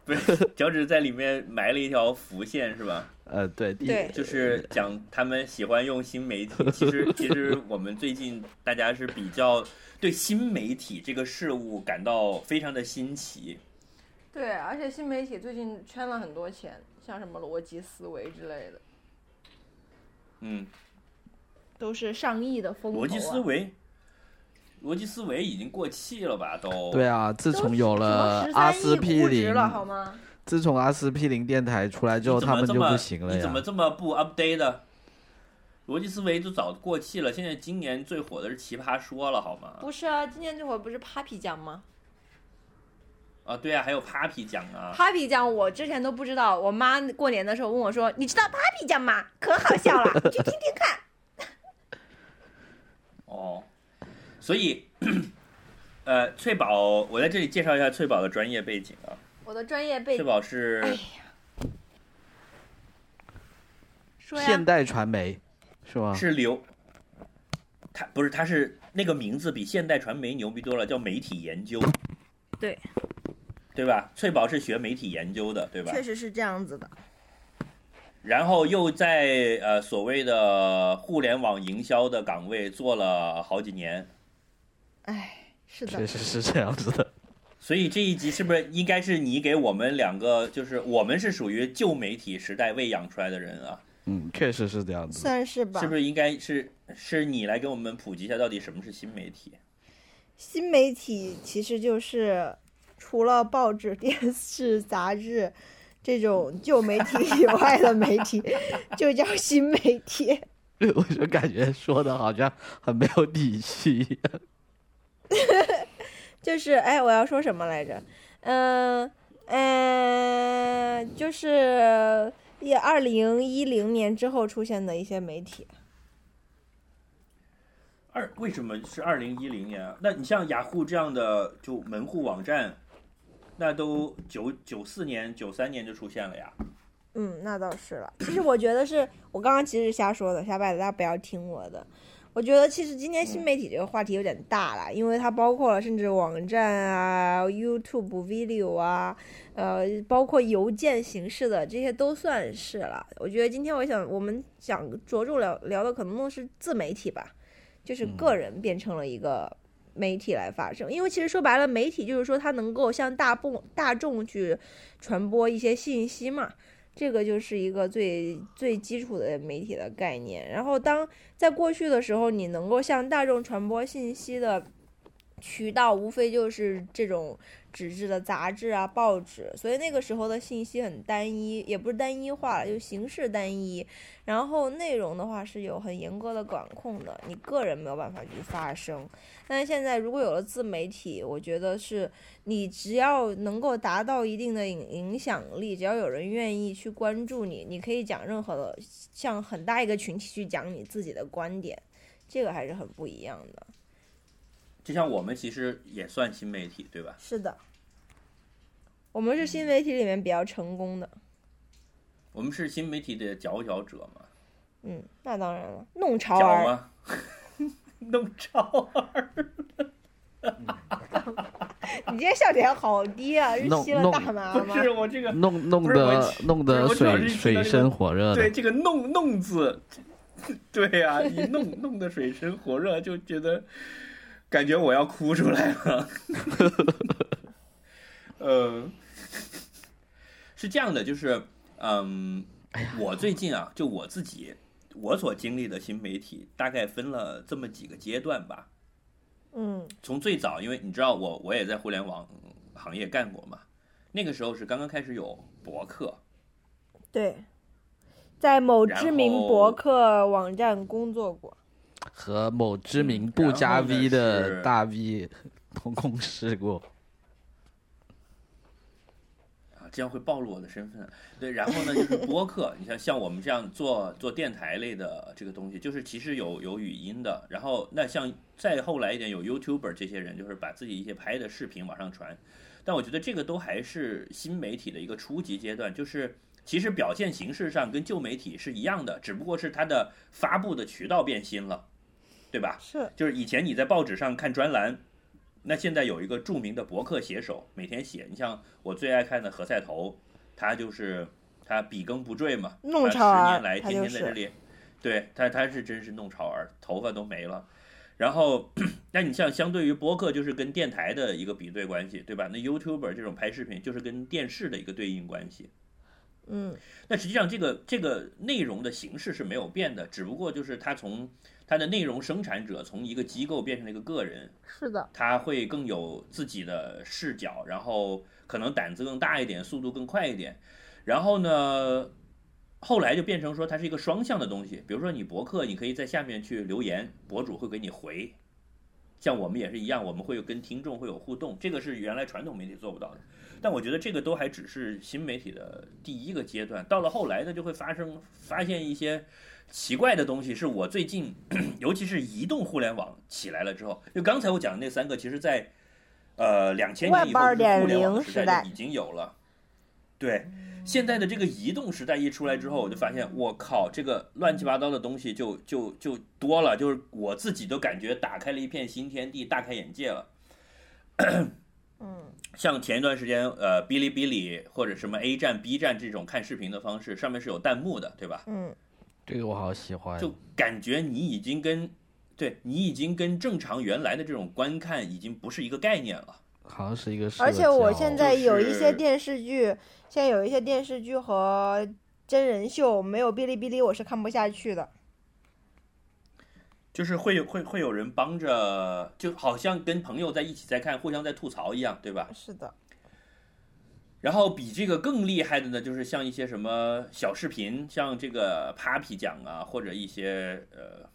Speaker 3: 不是脚趾在里面埋了一条伏线是吧？
Speaker 4: 呃，对，
Speaker 2: 对
Speaker 3: 就是讲他们喜欢用新媒体。其实，其实我们最近大家是比较对新媒体这个事物感到非常的新奇。
Speaker 2: 对，而且新媒体最近圈了很多钱，像什么逻辑思维之类的，
Speaker 3: 嗯，
Speaker 2: 都是上亿的风投、啊。
Speaker 3: 逻辑思维，逻辑思维已经过气了吧？都
Speaker 4: 对啊，自从有了阿司匹林，
Speaker 2: 了好吗？
Speaker 4: 自从阿司匹林电台出来之后，他们就不行了
Speaker 3: 你怎么。这么不 update 的？逻辑思维都早过气了，现在今年最火的是奇葩说了，好吗？
Speaker 2: 不是啊，今年这会儿不是 Papi 奖吗
Speaker 3: 啊，对啊，还有 Papi 酱啊
Speaker 2: ，？Papi 酱我之前都不知道，我妈过年的时候问我说：“你知道 Papi 酱吗？可好笑了，你去听听看。
Speaker 3: 哦，所以，呃，翠宝，我在这里介绍一下翠宝的专业背景啊。”
Speaker 2: 我的专业背
Speaker 3: 翠宝是
Speaker 2: 哎说呀
Speaker 4: 现，代传媒是吧？
Speaker 3: 是刘，他不是他是那个名字比现代传媒牛逼多了，叫媒体研究。
Speaker 2: 对，
Speaker 3: 对吧？翠宝是学媒体研究的，对吧？
Speaker 2: 确实是这样子的。
Speaker 3: 然后又在呃所谓的互联网营销的岗位做了好几年，
Speaker 2: 哎，是的
Speaker 4: 确，实是这样子的。
Speaker 3: 所以这一集是不是应该是你给我们两个，就是我们是属于旧媒体时代喂养出来的人啊？
Speaker 4: 嗯，确实是这样子。
Speaker 2: 算是吧。
Speaker 3: 是不是应该是是你来给我们普及一下到底什么是新媒体？
Speaker 2: 新媒体其实就是除了报纸、电视、杂志这种旧媒体以外的媒体，就叫新媒体。
Speaker 4: 我就感觉说的好像很没有底气一样。
Speaker 2: 就是哎，我要说什么来着？嗯嗯，就是也二零一零年之后出现的一些媒体。
Speaker 3: 二为什么是二零一零年啊？那你像雅虎这样的就门户网站，那都九九四年、九三年就出现了呀。
Speaker 2: 嗯，那倒是了。其实我觉得是我刚刚其实是瞎说的，瞎掰的，大家不要听我的。我觉得其实今天新媒体这个话题有点大了，因为它包括了甚至网站啊、YouTube video 啊，呃，包括邮件形式的这些都算是了。我觉得今天我想我们想着重聊聊的可能都是自媒体吧，就是个人变成了一个媒体来发声。因为其实说白了，媒体就是说它能够向大部大众去传播一些信息嘛。这个就是一个最最基础的媒体的概念。然后，当在过去的时候，你能够向大众传播信息的渠道，无非就是这种纸质的杂志啊、报纸。所以那个时候的信息很单一，也不是单一化了，就形式单一。然后内容的话是有很严格的管控的，你个人没有办法去发声。但是现在如果有了自媒体，我觉得是你只要能够达到一定的影影响力，只要有人愿意去关注你，你可以讲任何的，向很大一个群体去讲你自己的观点，这个还是很不一样的。
Speaker 3: 就像我们其实也算新媒体，对吧？
Speaker 2: 是的，我们是新媒体里面比较成功的。
Speaker 3: 我们是新媒体的佼佼者嘛？
Speaker 2: 嗯，那当然了，弄潮儿。
Speaker 3: 吗？弄潮儿。
Speaker 2: 你今天笑点好低啊，是
Speaker 4: 弄
Speaker 2: 吸了大麻吗？
Speaker 3: 不是我这个
Speaker 4: 弄弄得弄得水水深火热的，
Speaker 3: 对这个“弄”“弄”字，对呀、一弄弄得水深火热，就觉得感觉我要哭出来了。呃，是这样的，就是嗯，我最近啊，就我自己我所经历的新媒体，大概分了这么几个阶段吧。
Speaker 2: 嗯
Speaker 3: 从最早，因为你知道我我也在互联网行业干过嘛，那个时候是刚刚开始有博客，
Speaker 2: 对，在某知名博客网站工作过。
Speaker 4: 和某知名
Speaker 3: 嗯
Speaker 4: 不加 V 的大 V 同共事过。
Speaker 3: 啊，这样会暴露我的身份。对，然后呢，就是播客，你像像我们这样做做电台类的这个东西，就是其实有有语音的。然后那像再后来一点，有 YouTuber 这些人，就是把自己一些拍的视频往上传。但我觉得这个都还是新媒体的一个初级阶段，就是其实表现形式上跟旧媒体是一样的，只不过是它的发布的渠道变新了，对吧？
Speaker 2: 是，
Speaker 3: 就是以前你在报纸上看专栏，那现在有一个著名的博客写手，每天写。你像我最爱看的何赛头，他就是他笔耕不缀嘛，
Speaker 2: 弄潮儿
Speaker 3: 年来天天在这里，对他他是真是弄潮儿，头发都没了。然后，那你像相对于播客，就是跟电台的一个比对关系，对吧？那 YouTuber 这种拍视频，就是跟电视的一个对应关系。
Speaker 2: 嗯
Speaker 3: 那实际上，这个这个内容的形式是没有变的，只不过就是它从它的内容生产者从一个机构变成了一个个人，
Speaker 2: 是的，
Speaker 3: 他会更有自己的视角，然后可能胆子更大一点，速度更快一点。然后呢，后来就变成说它是一个双向的东西。比如说你博客，你可以在下面去留言，博主会给你回。像我们也是一样，我们会跟听众会有互动，这个是原来传统媒体做不到的。但我觉得这个都还只是新媒体的第一个阶段，到了后来呢，就会发生发现一些奇怪的东西。是我最近，尤其是移动互联网起来了之后，就刚才我讲的那三个，其实在呃两千年以后互联网时代已经有了。对，现在的这个移动时代一出来之后，我就发现，我靠，这个乱七八糟的东西就就就多了，就是我自己都感觉打开了一片新天地，大开眼界了。
Speaker 2: 嗯，
Speaker 3: 像前一段时间，呃，哔哩哔哩或者什么 A 站、B 站这种看视频的方式，上面是有弹幕的，对吧？
Speaker 2: 嗯，
Speaker 4: 这个我好喜欢。
Speaker 3: 就感觉你已经跟，对你已经跟正常原来的这种观看已经不是一个概念了。
Speaker 4: 好像是一个
Speaker 2: 而且我现在有一些电视剧，现在有一些电视剧和真人秀没有哔哩哔哩我是看不下去的。
Speaker 3: 就是会有会会有人帮着，就好像跟朋友在一起在看，互相在吐槽一样，对吧？
Speaker 2: 是的，
Speaker 3: 然后比这个更厉害的呢，就是像一些什么小视频，像这个 Papi 酱啊，或者一些呃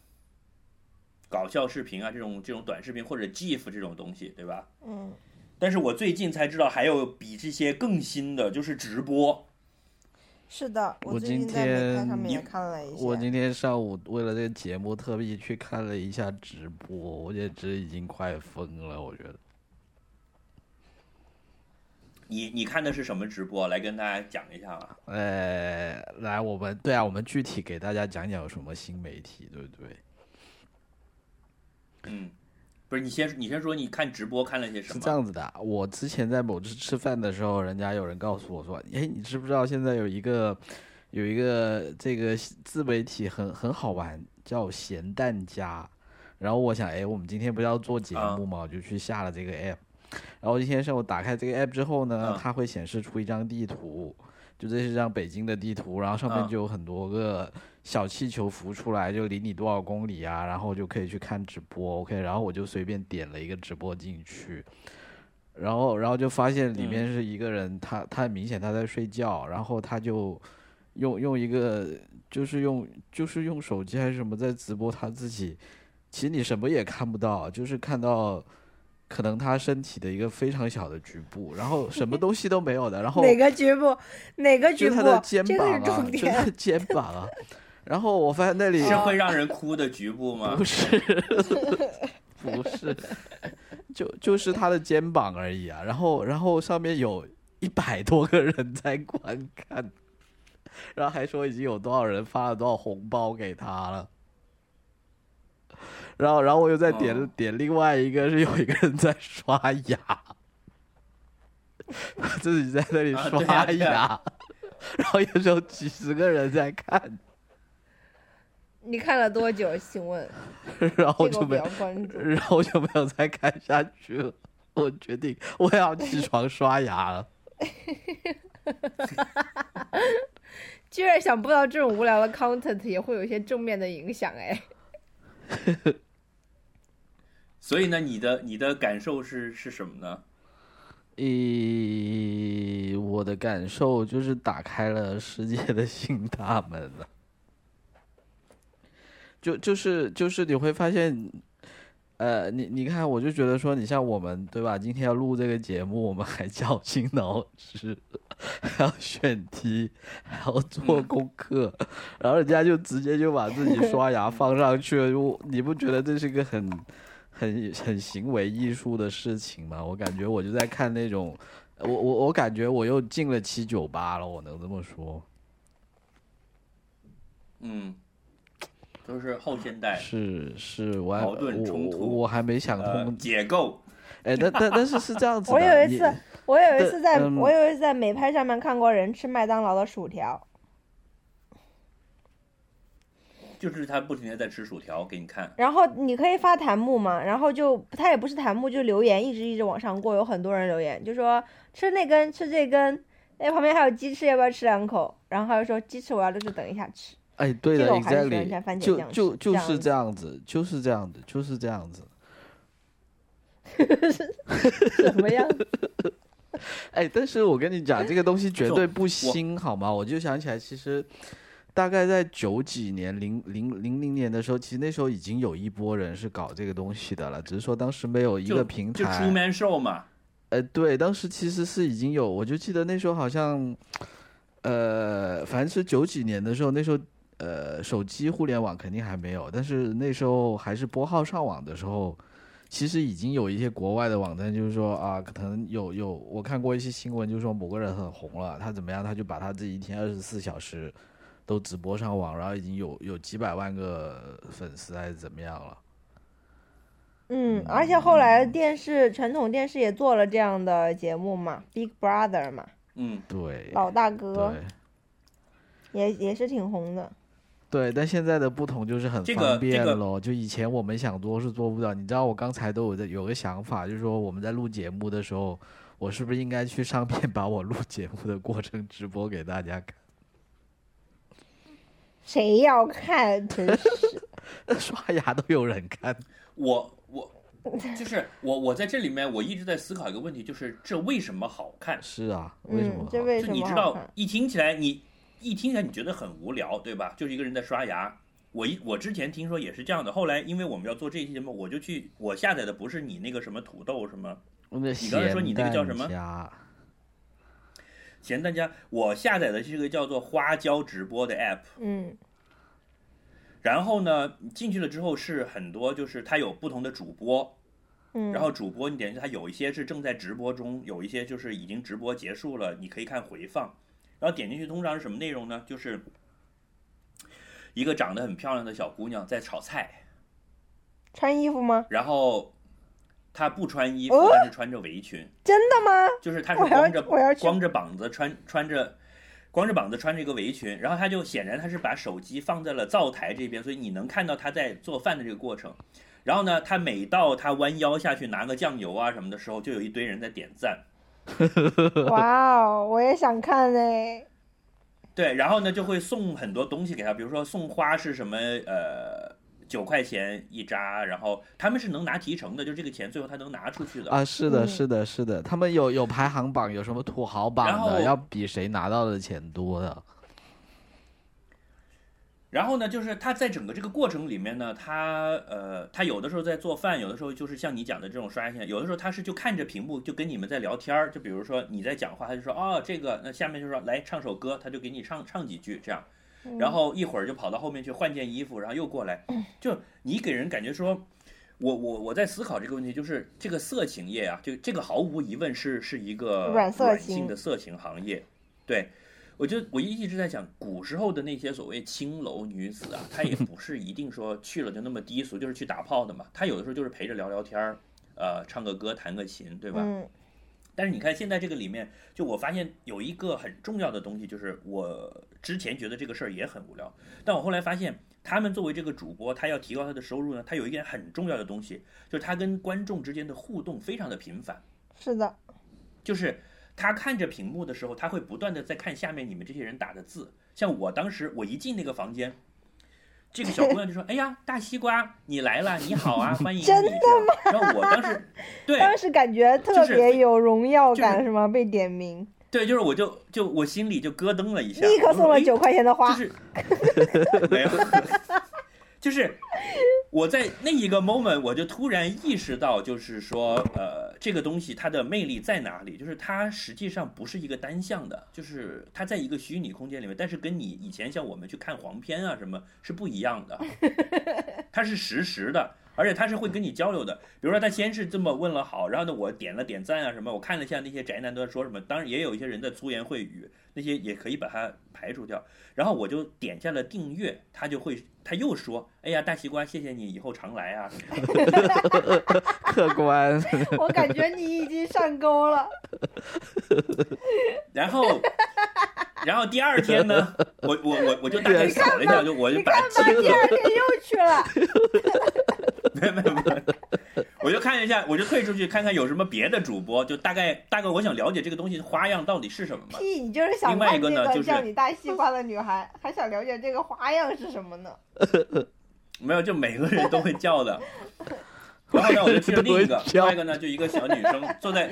Speaker 3: 搞笑视频啊，这种这种短视频或者 GIF 这种东西，对吧？
Speaker 2: 嗯，
Speaker 3: 但是我最近才知道，还有比这些更新的，就是直播。
Speaker 2: 是的，
Speaker 4: 我今天
Speaker 2: 上面也
Speaker 3: 你
Speaker 2: 看了一下。
Speaker 4: 我今天上午为了这个节目特意去看了一下直播，我简直已经快疯了，我觉得。
Speaker 3: 你你看的是什么直播？来跟大家讲一下吧。
Speaker 4: 呃，来，我们对啊，我们具体给大家讲讲有什么新媒体，对不对？
Speaker 3: 嗯，不是你先你先说，你看直播看了些什么是？
Speaker 4: 这样子的，我之前在某次吃饭的时候，人家有人告诉我说：“哎，你知不知道现在有一个有一个这个自媒体很很好玩，叫咸蛋家。”然后我想，哎，我们今天不是要做节
Speaker 3: 啊
Speaker 4: 目嘛，我就去下了这个 app。然后今天上午打开这个 app 之后呢，
Speaker 3: 嗯
Speaker 4: 它会显示出一张地图，就这是张北京的地图，然后上面
Speaker 3: 嗯
Speaker 4: 就有很多个小气球浮出来，就离你多少公里啊，然后就可以去看直播，OK，然后我就随便点了一个直播进去，然后然后就发现里面是一个人，他他很明显他在睡觉，然后他就用用一个就是用就是用手机还是什么在直播他自己，其实你什么也看不到，就是看到。可能他身体的一个非常小的局部，然后什么东西都没有的，然后
Speaker 2: 哪个局部？哪个局部
Speaker 4: 就他？的肩
Speaker 2: 这是
Speaker 4: 膀啊，
Speaker 2: 重点。
Speaker 4: 就他的肩膀啊。然后我发现那里
Speaker 3: 是会让人哭的局部吗
Speaker 4: 不？是，不是，就就是他的肩膀而已啊。然后然后上面有一百多个人在观看，然后还说已经有多少人发了多少红包给他了。然后，然后我又再点、
Speaker 3: 哦
Speaker 4: 点另外一个，是有一个人在刷牙，自己在那里
Speaker 3: 啊
Speaker 4: 刷牙，然后有时候几十个人在看，
Speaker 2: 你看了多久？请问，
Speaker 4: 然后
Speaker 2: 我
Speaker 4: 就没有
Speaker 2: 关注。
Speaker 4: 然后我就没有再看下去了。我决定我要起床刷牙了。
Speaker 2: 居然想不到这种无聊的 content 也会有一些正面的影响哎。
Speaker 3: 所以呢，你的你的感受是是什么呢？
Speaker 4: 咦，我的感受就是打开了世界的新大门 了。就就是就是你会发现，呃，你你看，我就觉得说，你像我们对吧？今天要录这个节目，我们还绞尽脑汁，还要选题，还要做功课，然后人家就直接就把自己刷牙放上去了，就你不觉得这是一个很很 很行为艺术的事情嘛？我感觉我就在看那种，我我我感觉我又进了七九八了，我能这么说。
Speaker 3: 嗯，都是后现代
Speaker 4: 是是，我还
Speaker 3: 矛盾
Speaker 4: 我
Speaker 3: 冲突
Speaker 4: 我还没想
Speaker 3: 呃
Speaker 4: 通。
Speaker 3: 解构。
Speaker 4: 哎，但但但是是这样 子的，
Speaker 2: 我有一次，我有一次在，
Speaker 4: 嗯
Speaker 2: 我有一次在美拍上面看过人吃麦当劳的薯条。
Speaker 3: 就是他不停的在吃薯条给你看，
Speaker 2: 然后你可以发弹幕嘛，然后就他也不是弹幕，就留言一直一直往上过，有很多人留言，就说吃那根吃这根，哎旁边还有鸡翅，要不要吃两口？然后他就说鸡翅我要就是等一下吃。
Speaker 4: 哎，对的
Speaker 2: 这个我还是喜欢加
Speaker 4: ，exactly，就
Speaker 2: 番茄酱
Speaker 4: 就就是
Speaker 2: 这样子
Speaker 4: 这样子，就是这样子，就是这样子。
Speaker 2: 什么样子？
Speaker 4: 哎，但是我跟你讲，这个东西绝对 不新，好吗？我就想起来，其实大概在九几年、零零零零年的时候，其实那时候已经有一波人是搞这个东西的了，只是说当时没有一个平
Speaker 3: 就
Speaker 4: 台。
Speaker 3: 就《出 Man Show 嘛，
Speaker 4: 呃，对，当时其实是已经有，我就记得那时候好像，呃，反正是九几年的时候，那时候呃，手机互联网肯定还没有，但是那时候还是拨号上网的时候，其实已经有一些国外的网站，就是说啊，可能有有我看过一些新闻，就是说某个人很红了，他怎么样，他就把他自己一天二十四小时都直播上网，然后已经有有几百万个粉丝还是怎么样了。
Speaker 2: 嗯，而且后来电视传统电视也做了这样的节目嘛，Big Brother 嘛，
Speaker 3: 嗯，
Speaker 4: 对，
Speaker 2: 老大哥也也是挺红的。
Speaker 4: 对，但现在的不同就是很方便
Speaker 3: 这个
Speaker 4: 咯。就以前我们想做是做不到，你知道我刚才都有在有个想法，就是说我们在录节目的时候，我是不是应该去上面 把我录节目的过程直播给大家看？
Speaker 2: 谁要看？真 是
Speaker 4: 刷牙都有人看，
Speaker 3: 我我就是我我在这里面我一直在思考一个问题，就是这为什么好看？
Speaker 4: 是啊，为什么
Speaker 2: 嗯，这为什
Speaker 3: 就你知道一听起来你一听起来你觉得很无聊，对吧？就是一个人在刷牙。我一我之前听说也是这样的，后来因为我们要做这期节目，我就去我下载的不是你那个什么土豆什么你刚才说你那个叫什么
Speaker 4: 咸蛋家
Speaker 3: 我下载的是个叫做花椒直播的 app。
Speaker 2: 嗯
Speaker 3: 然后呢，进去了之后是很多，就是它有不同的主播，
Speaker 2: 嗯，
Speaker 3: 然后主播你点进去它有一些是正在直播中，有一些就是已经直播结束了，你可以看回放。然后点进去通常是什么内容呢？就是一个长得很漂亮的小姑娘在炒菜，
Speaker 2: 穿衣服吗？
Speaker 3: 然后她不穿衣服，
Speaker 2: 哦
Speaker 3: 但是穿着围裙，
Speaker 2: 真的吗？
Speaker 3: 就是他是光着光着膀子穿穿着。光着膀子穿着一个围裙，然后他就显然他是把手机放在了灶台这边，所以你能看到他在做饭的这个过程。然后呢，他每到他弯腰下去拿个酱油啊什么的时候，就有一堆人在点赞。
Speaker 2: 哇哦，我也想看嘞。
Speaker 3: 对，然后呢就会送很多东西给他，比如说送花是什么呃九块钱一扎，然后他们是能拿提成的，就这个钱最后他能拿出去的。
Speaker 4: 啊，是的，
Speaker 2: 嗯
Speaker 4: 是的，是的，他们有有排行榜，有什么土豪榜的，要比谁拿到的钱多的。
Speaker 3: 然后呢，就是他在整个这个过程里面呢，他呃，他有的时候在做饭，有的时候就是像你讲的这种刷牙，有的时候他是就看着屏幕就跟你们在聊天儿，就比如说你在讲话，他就说哦这个，那下面就说来唱首歌，他就给你唱唱几句这样，然后一会儿就跑到后面去换件衣服，然后又过来，就你给人感觉说。我我我在思考这个问题，就是这个色情业啊，就这个毫无疑问是是一个
Speaker 2: 软
Speaker 3: 性的色情行业，对，我就我一直在想，古时候的那些所谓青楼女子啊，她也不是一定说去了就那么低俗，就是去打炮的嘛。她有的时候就是陪着聊聊天儿，呃，唱个歌，弹个琴，对吧？
Speaker 2: 嗯
Speaker 3: 但是你看现在这个里面，就我发现有一个很重要的东西，就是我之前觉得这个事儿也很无聊，但我后来发现，他们作为这个主播，他要提高他的收入呢，他有一点很重要的东西，就是他跟观众之间的互动非常的频繁。
Speaker 2: 是的，
Speaker 3: 就是他看着屏幕的时候，他会不断的在看下面你们这些人打的字。像我当时我一进那个房间，这个小姑娘就说：“哎呀，大西瓜，你来了，你好啊，欢迎。”
Speaker 2: 真的
Speaker 3: 吗？然后我当时，对
Speaker 2: 当时感觉特别有荣耀感，
Speaker 3: 就是
Speaker 2: 是吗？被点名，
Speaker 3: 对，就是我就就我心里就咯噔了一下，
Speaker 2: 立刻送了九块钱的花。
Speaker 3: 哎就是 没有，就是我在那一个 moment，我就突然意识到，就是说，呃，这个东西它的魅力在哪里？就是它实际上不是一个单向的，就是它在一个虚拟空间里面，但是跟你以前像我们去看黄片啊什么是不一样的，它是实时的。而且他是会跟你交流的，比如说他先是这么问了好，然后呢我点了点赞啊什么，我看了一下那些宅男都在说什么，当然也有一些人在粗言秽语，那些也可以把它排除掉。然后我就点下了订阅，他就会他又说，哎呀大西瓜，谢谢你，以后常来啊。
Speaker 4: 客观，
Speaker 2: 我感觉你已经上钩了。
Speaker 3: 然后，然后第二天呢，我我我我就大概扫了一下，就我就把
Speaker 2: 第二天又去了。
Speaker 3: 没有没有没有，我就看一下，我就退出去看看有什么别的主播，就大概大概我想了解这个东西的花样到底是什么嘛。
Speaker 2: 屁，你就是想
Speaker 3: 另外
Speaker 2: 看
Speaker 3: 一个呢就是
Speaker 2: 个叫你大西瓜的女孩，还想了解这个花样是什么呢？
Speaker 3: 没有，就每个人都会叫的。然后呢，我就去了另一个 另外一个呢，就一个小女生坐在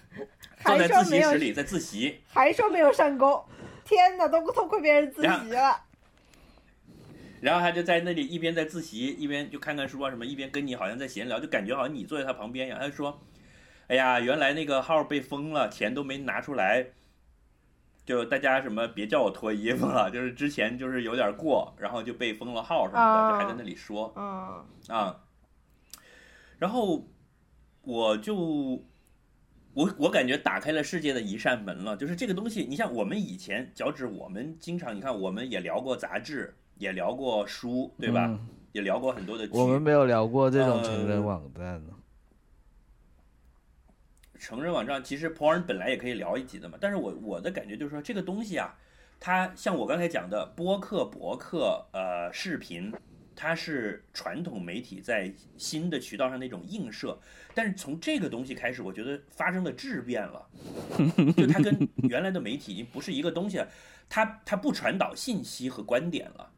Speaker 3: 坐在自习室里在自习，
Speaker 2: 还说没有上钩，天哪，都偷窥别人自习了。
Speaker 3: 然后他就在那里一边在自习，一边就看看书啊什么，一边跟你好像在闲聊，就感觉好像你坐在他旁边一样。他就说：“哎呀，原来那个号被封了，钱都没拿出来，就大家什么别叫我脱衣服了，就是之前就是有点过，然后就被封了号什么的，就还在那里说
Speaker 2: 嗯，
Speaker 3: 啊。然后我就我我感觉打开了世界的一扇门了，就是这个东西，你像我们以前脚趾，我们经常你看，我们也聊过杂志，也聊过书，对吧？
Speaker 4: 嗯
Speaker 3: 也聊过很多的剧。
Speaker 4: 我们没有聊过这种成人
Speaker 3: 呃
Speaker 4: 网站呢。
Speaker 3: 成人网站其实 porn 本来也可以聊一集的嘛，但是我我的感觉就是说这个东西啊，它像我刚才讲的播客、博客、呃视频，它是传统媒体在新的渠道上的一种映射，但是从这个东西开始，我觉得发生了质变了，就它跟原来的媒体已经不是一个东西了，它它不传导信息和观点了。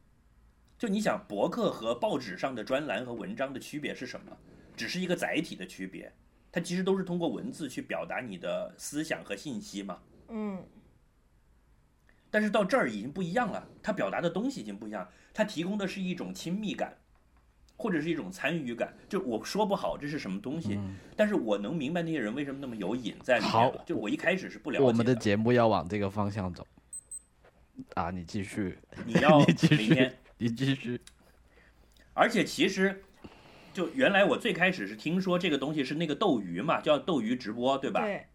Speaker 3: 就你想，博客和报纸上的专栏和文章的区别是什么？只是一个载体的区别。它其实都是通过文字去表达你的思想和信息嘛。
Speaker 2: 嗯
Speaker 3: 但是到这儿已经不一样了，它表达的东西已经不一样，它提供的是一种亲密感，或者是一种参与感。就我说不好这是什么东西，但是我能明白那些人为什么那么有瘾在里面了。就我一开始是不了解
Speaker 4: 我们的节目要往这个方向走。啊，你继续，
Speaker 3: 你要 明天，
Speaker 4: 你继续。
Speaker 3: 而且其实。就原来我最开始是听说这个东西是那个斗鱼嘛，叫斗鱼直播，对吧？
Speaker 2: 对，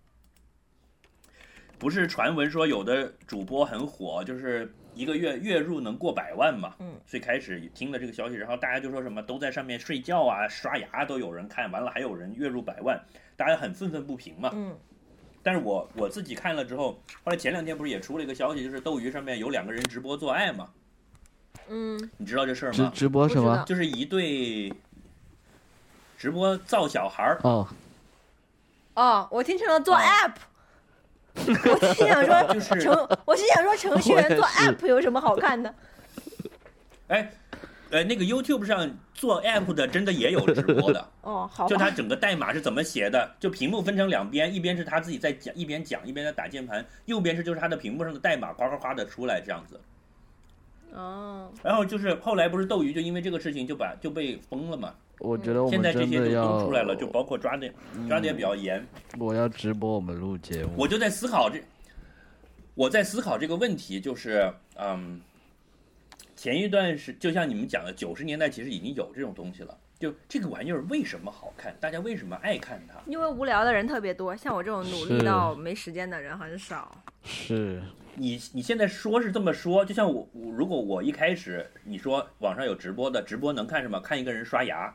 Speaker 3: 不是传闻说有的主播很火，就是一个月月入能过百万嘛。
Speaker 2: 嗯，
Speaker 3: 最开始听了这个消息，然后大家就说什么都在上面睡觉啊、刷牙都有人看，完了还有人月入百万，大家很愤愤不平嘛。
Speaker 2: 嗯
Speaker 3: 但是我我自己看了之后，后来前两天不是也出了一个消息，就是斗鱼上面有两个人直播做爱嘛？
Speaker 2: 嗯，
Speaker 3: 你知道这事儿
Speaker 4: 直
Speaker 3: 吗？
Speaker 4: 直播什么？
Speaker 3: 就是一对直播造小孩儿，
Speaker 4: 哦，
Speaker 2: 哦，我听成了做
Speaker 3: 哦
Speaker 2: app，我心想说
Speaker 3: 就是
Speaker 2: 程，我心想说程序员做 app 有什么好看的？
Speaker 3: 哎，呃，那个 YouTube 上做 app 的真的也有直播的。
Speaker 2: 哦，好
Speaker 3: 就
Speaker 2: 他，
Speaker 3: 整个代码是怎么写的？就屏幕分成两边，一边是他自己在讲，一边讲，一边在打键盘；右边是就是他的屏幕上的代码，呱呱呱的出来这样子。
Speaker 2: 哦，
Speaker 3: 然后就是后来不是斗鱼就因为这个事情就把就被封了嘛。
Speaker 4: 我觉得我们
Speaker 3: 现在这些都出来了，就包括抓的抓的也比较严。
Speaker 4: 我要直播我们录节目。
Speaker 3: 我就在思考这，我在思考这个问题，就是嗯，前一段是就像你们讲的，九十年代其实已经有这种东西了。就这个玩意儿为什么好看？大家为什么爱看它？
Speaker 2: 因为无聊的人特别多，像我这种努力到没时间的人很少。
Speaker 4: 是，
Speaker 3: 你你现在说是这么说，就像我我如果我一开始你说网上有直播的，直播能看什么？看一个人刷牙，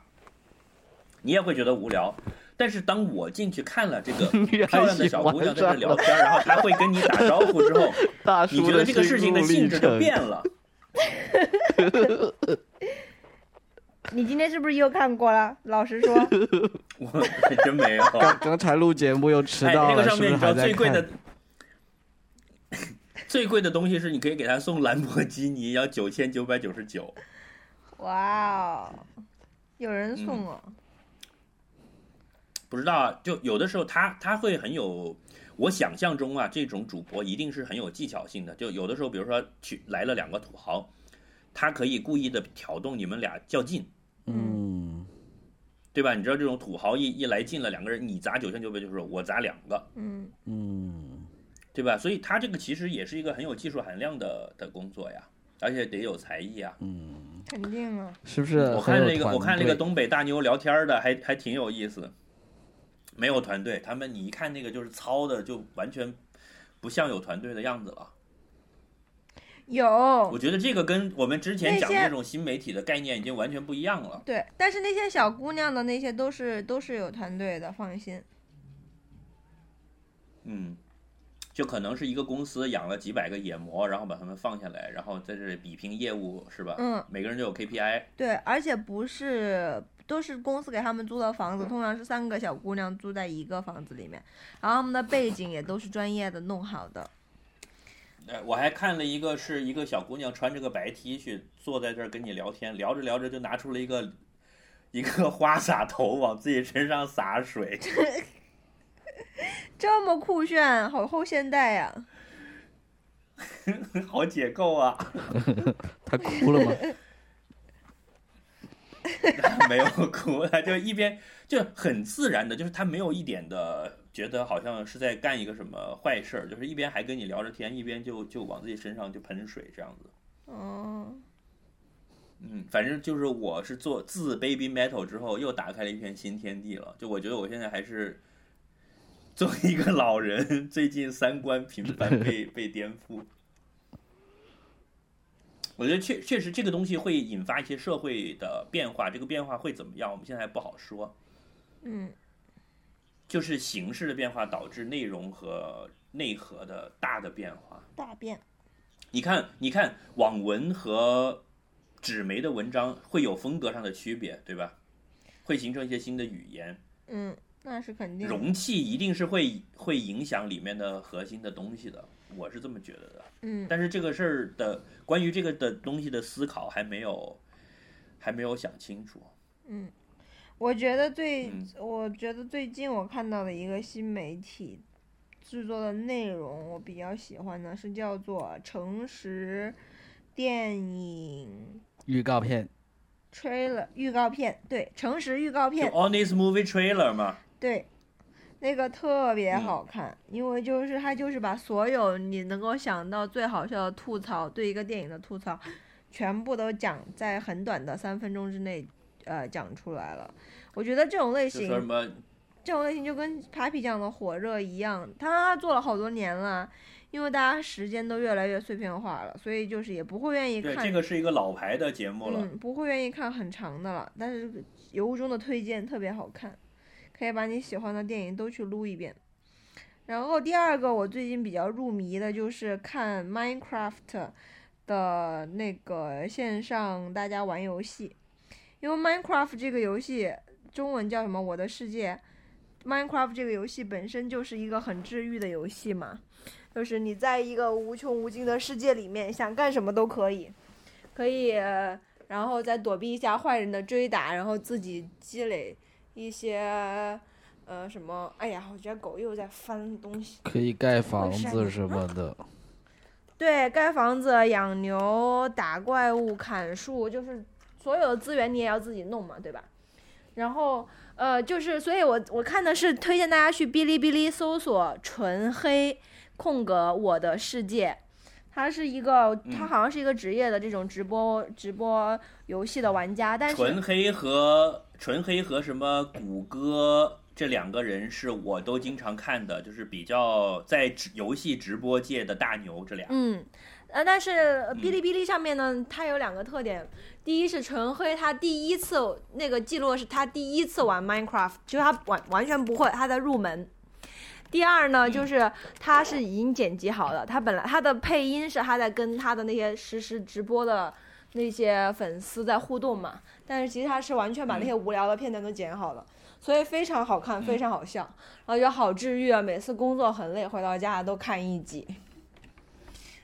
Speaker 3: 你也会觉得无聊。但是当我进去看了这个 漂亮的小姑娘在这聊天，然后她会跟你打招呼之后，你觉得这个事情的性质就变了。
Speaker 2: 你今天是不是又看过了？老实说，
Speaker 3: 我还真没有。
Speaker 4: 刚刚才录节目又迟
Speaker 3: 哎，那
Speaker 4: 到了，
Speaker 3: 个上面你知道
Speaker 4: 是不是还在看
Speaker 3: 最贵的？最贵的东西是你可以给他送兰博基尼，要九千九百九十九。
Speaker 2: 哇哦，有人送哦。
Speaker 3: 不知道啊，就有的时候他他会很有，我想象中啊，这种主播一定是很有技巧性的。就有的时候，比如说去来了两个土豪，他可以故意的挑动你们俩较劲，
Speaker 4: 嗯，
Speaker 3: 对吧？你知道这种土豪一一来劲了，两个人你砸九千九百九十九，我砸两个，
Speaker 2: 嗯，
Speaker 4: 嗯，
Speaker 3: 对吧？所以他这个其实也是一个很有技术含量的的工作呀，而且得有才艺啊。
Speaker 2: 嗯肯定啊。
Speaker 4: 是不是
Speaker 3: 我看那个我看那个东北大妞聊天的还还挺有意思，没有团队，他们你一看那个就是糙的，就完全不像有团队的样子了。
Speaker 2: 有
Speaker 3: 我觉得这个跟我们之前讲的
Speaker 2: 那
Speaker 3: 种新媒体的概念已经完全不一样了。
Speaker 2: 对，但是那些小姑娘的那些都是都是有团队的，放心。
Speaker 3: 嗯，就可能是一个公司养了几百个野模，然后把他们放下来，然后在这里比拼业务，是吧？
Speaker 2: 嗯，
Speaker 3: 每个人都有 KPI。
Speaker 2: 对，而且不是都是公司给他们租的房子，通常是三个小姑娘住在一个房子里面，然后他们的背景也都是专业的弄好的。
Speaker 3: 呃，我还看了一个是一个小姑娘穿着个白 T 恤坐在这儿跟你聊天，聊着聊着就拿出了一个一个花洒头往自己身上洒水，
Speaker 2: 这么酷炫，好后现代呀、
Speaker 3: 好解构啊！
Speaker 4: 他哭了吗？
Speaker 3: 没有哭，他就一边就很自然的，就是他没有一点的觉得好像是在干一个什么坏事儿，就是一边还跟你聊着天，一边就就往自己身上就喷水这样子。
Speaker 2: 哦，
Speaker 3: 嗯，反正就是我是做自 Baby Metal 之后，又打开了一片新天地了。就我觉得我现在还是作为一个老人，最近三观频繁被 被颠覆。我觉得确确实这个东西会引发一些社会的变化，这个变化会怎么样，我们现在还不好说。
Speaker 2: 嗯
Speaker 3: 就是形式的变化导致内容和内核的大的变化。
Speaker 2: 大变。
Speaker 3: 你看，你看网文和纸媒的文章会有风格上的区别，对吧？会形成一些新的语言，
Speaker 2: 嗯，那是肯定的。
Speaker 3: 容器一定是会会影响里面的核心的东西的，我是这么觉得的。
Speaker 2: 嗯
Speaker 3: 但是这个事儿的关于这个的东西的思考还没有还没有想清楚。
Speaker 2: 嗯，我觉得最，
Speaker 3: 嗯
Speaker 2: 我觉得最近我看到的一个新媒体制作的内容，我比较喜欢的是叫做诚实电影
Speaker 4: 预告片
Speaker 2: trailer 预告片，对，诚实预告片
Speaker 3: ，Honest Movie Trailer 嘛，
Speaker 2: 对，那个特别
Speaker 3: 嗯
Speaker 2: 好看，因为就是他就是把所有你能够想到最好笑的吐槽，对一个电影的吐槽，全部都讲在很短的三分钟之内，呃，讲出来了。我觉得这种类型这种类型就跟 Papi 酱的火热一样，他做了好多年了，因为大家时间都越来越碎片化了，所以就是也不会愿意看
Speaker 3: 对这个是一个老牌的节目了。
Speaker 2: 嗯，不会愿意看很长的了，但是由衷的推荐，特别好看，可以把你喜欢的电影都去撸一遍。然后第二个我最近比较入迷的就是看 Minecraft 的那个线上大家玩游戏，因为 Minecraft 这个游戏中文叫什么？我的世界。Minecraft 这个游戏本身就是一个很治愈的游戏嘛，就是你在一个无穷无尽的世界里面，想干什么都可以，可以，然后再躲避一下坏人的追打，然后自己积累一些，呃，什么？哎呀，我觉得狗又在翻东西。
Speaker 4: 可以盖房子什么 的，
Speaker 2: 对，盖房子、养牛、打怪物、砍树，就是所有的资源你也要自己弄嘛，对吧？然后，呃，就是，所以我我看的是推荐大家去哔哩哔哩搜索“纯黑空格我的世界”，他是一个，他
Speaker 3: 嗯
Speaker 2: 好像是一个职业的这种直播直播游戏的玩家，但是
Speaker 3: 纯黑和纯黑和什么谷歌这两个人是我都经常看的，就是比较在直游戏直播界的大牛，这俩。
Speaker 2: 嗯，呃，但是呃哔哩哔哩上面呢，它有两个特点。第一是纯黑，他第一次那个记录是他第一次玩 Minecraft，就是他完完全不会，他在入门。第二呢，就是他是已经剪辑好了，他本来他的配音是他在跟他的那些实时直播的那些粉丝在互动嘛，但是其实他是完全把那些无聊的片段都剪好了，所以非常好看，非常好笑，然后就好治愈啊！每次工作很累，回到家都看一集。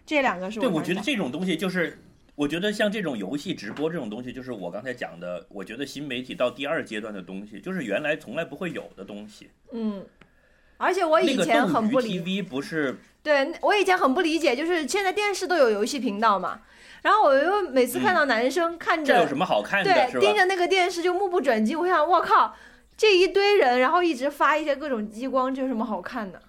Speaker 2: 这两个是
Speaker 3: 对，
Speaker 2: 我
Speaker 3: 觉得这种东西就是，我觉得像这种游戏直播这种东西，就是我刚才讲的，我觉得新媒体到第二阶段的东西，就是原来从来不会有的东西。
Speaker 2: 嗯，而且我以前很不理
Speaker 3: ，TV 不是
Speaker 2: 对我以前很不理解，就是现在电视都有游戏频道嘛，然后我又每次看到男生看着、
Speaker 3: 这有什么好看的，
Speaker 2: 对盯着那个电视就目不转睛，我想我靠，这一堆人，然后一直发一些各种激光，这有什么好看的？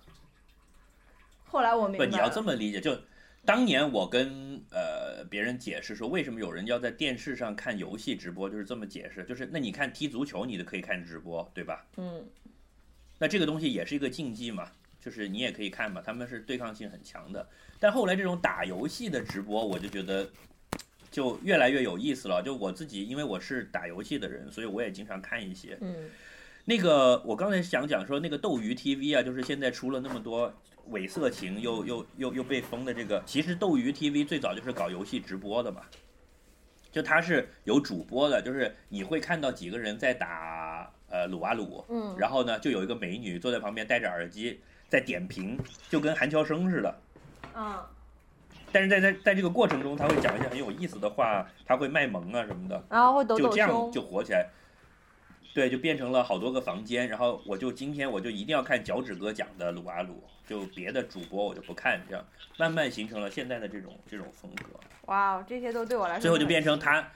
Speaker 2: 后来我明
Speaker 3: 不，
Speaker 2: 白了，
Speaker 3: 你要这么理解，就当年我跟呃别人解释说，为什么有人要在电视上看游戏直播，就是这么解释，就是那你看踢足球，你都可以看直播，对吧？
Speaker 2: 嗯
Speaker 3: 那这个东西也是一个竞技嘛，就是你也可以看嘛，他们是对抗性很强的。但后来这种打游戏的直播，我就觉得就越来越有意思了。就我自己，因为我是打游戏的人，所以我也经常看一些。
Speaker 2: 嗯
Speaker 3: 那个我刚才想讲说，那个斗鱼 TV 啊，就是现在出了那么多伪色情又又又又被封的这个，其实斗鱼 TV 最早就是搞游戏直播的嘛，就它是有主播的，就是你会看到几个人在打呃撸啊撸，
Speaker 2: 嗯，
Speaker 3: 然后呢就有一个美女坐在旁边戴着耳机在点评，就跟韩乔生似的。
Speaker 2: 啊
Speaker 3: 但是在在在这个过程中，他会讲一些很有意思的话，他会卖萌啊什么的。
Speaker 2: 然后会抖抖
Speaker 3: 就这样
Speaker 2: 胸，
Speaker 3: 就火起来。对，就变成了好多个房间，然后我就今天我就一定要看脚趾哥讲的鲁啊鲁，就别的主播我就不看，这样慢慢形成了现在的这种这种风格，
Speaker 2: 哇哦，这些都对我来说
Speaker 3: 最后就变成他，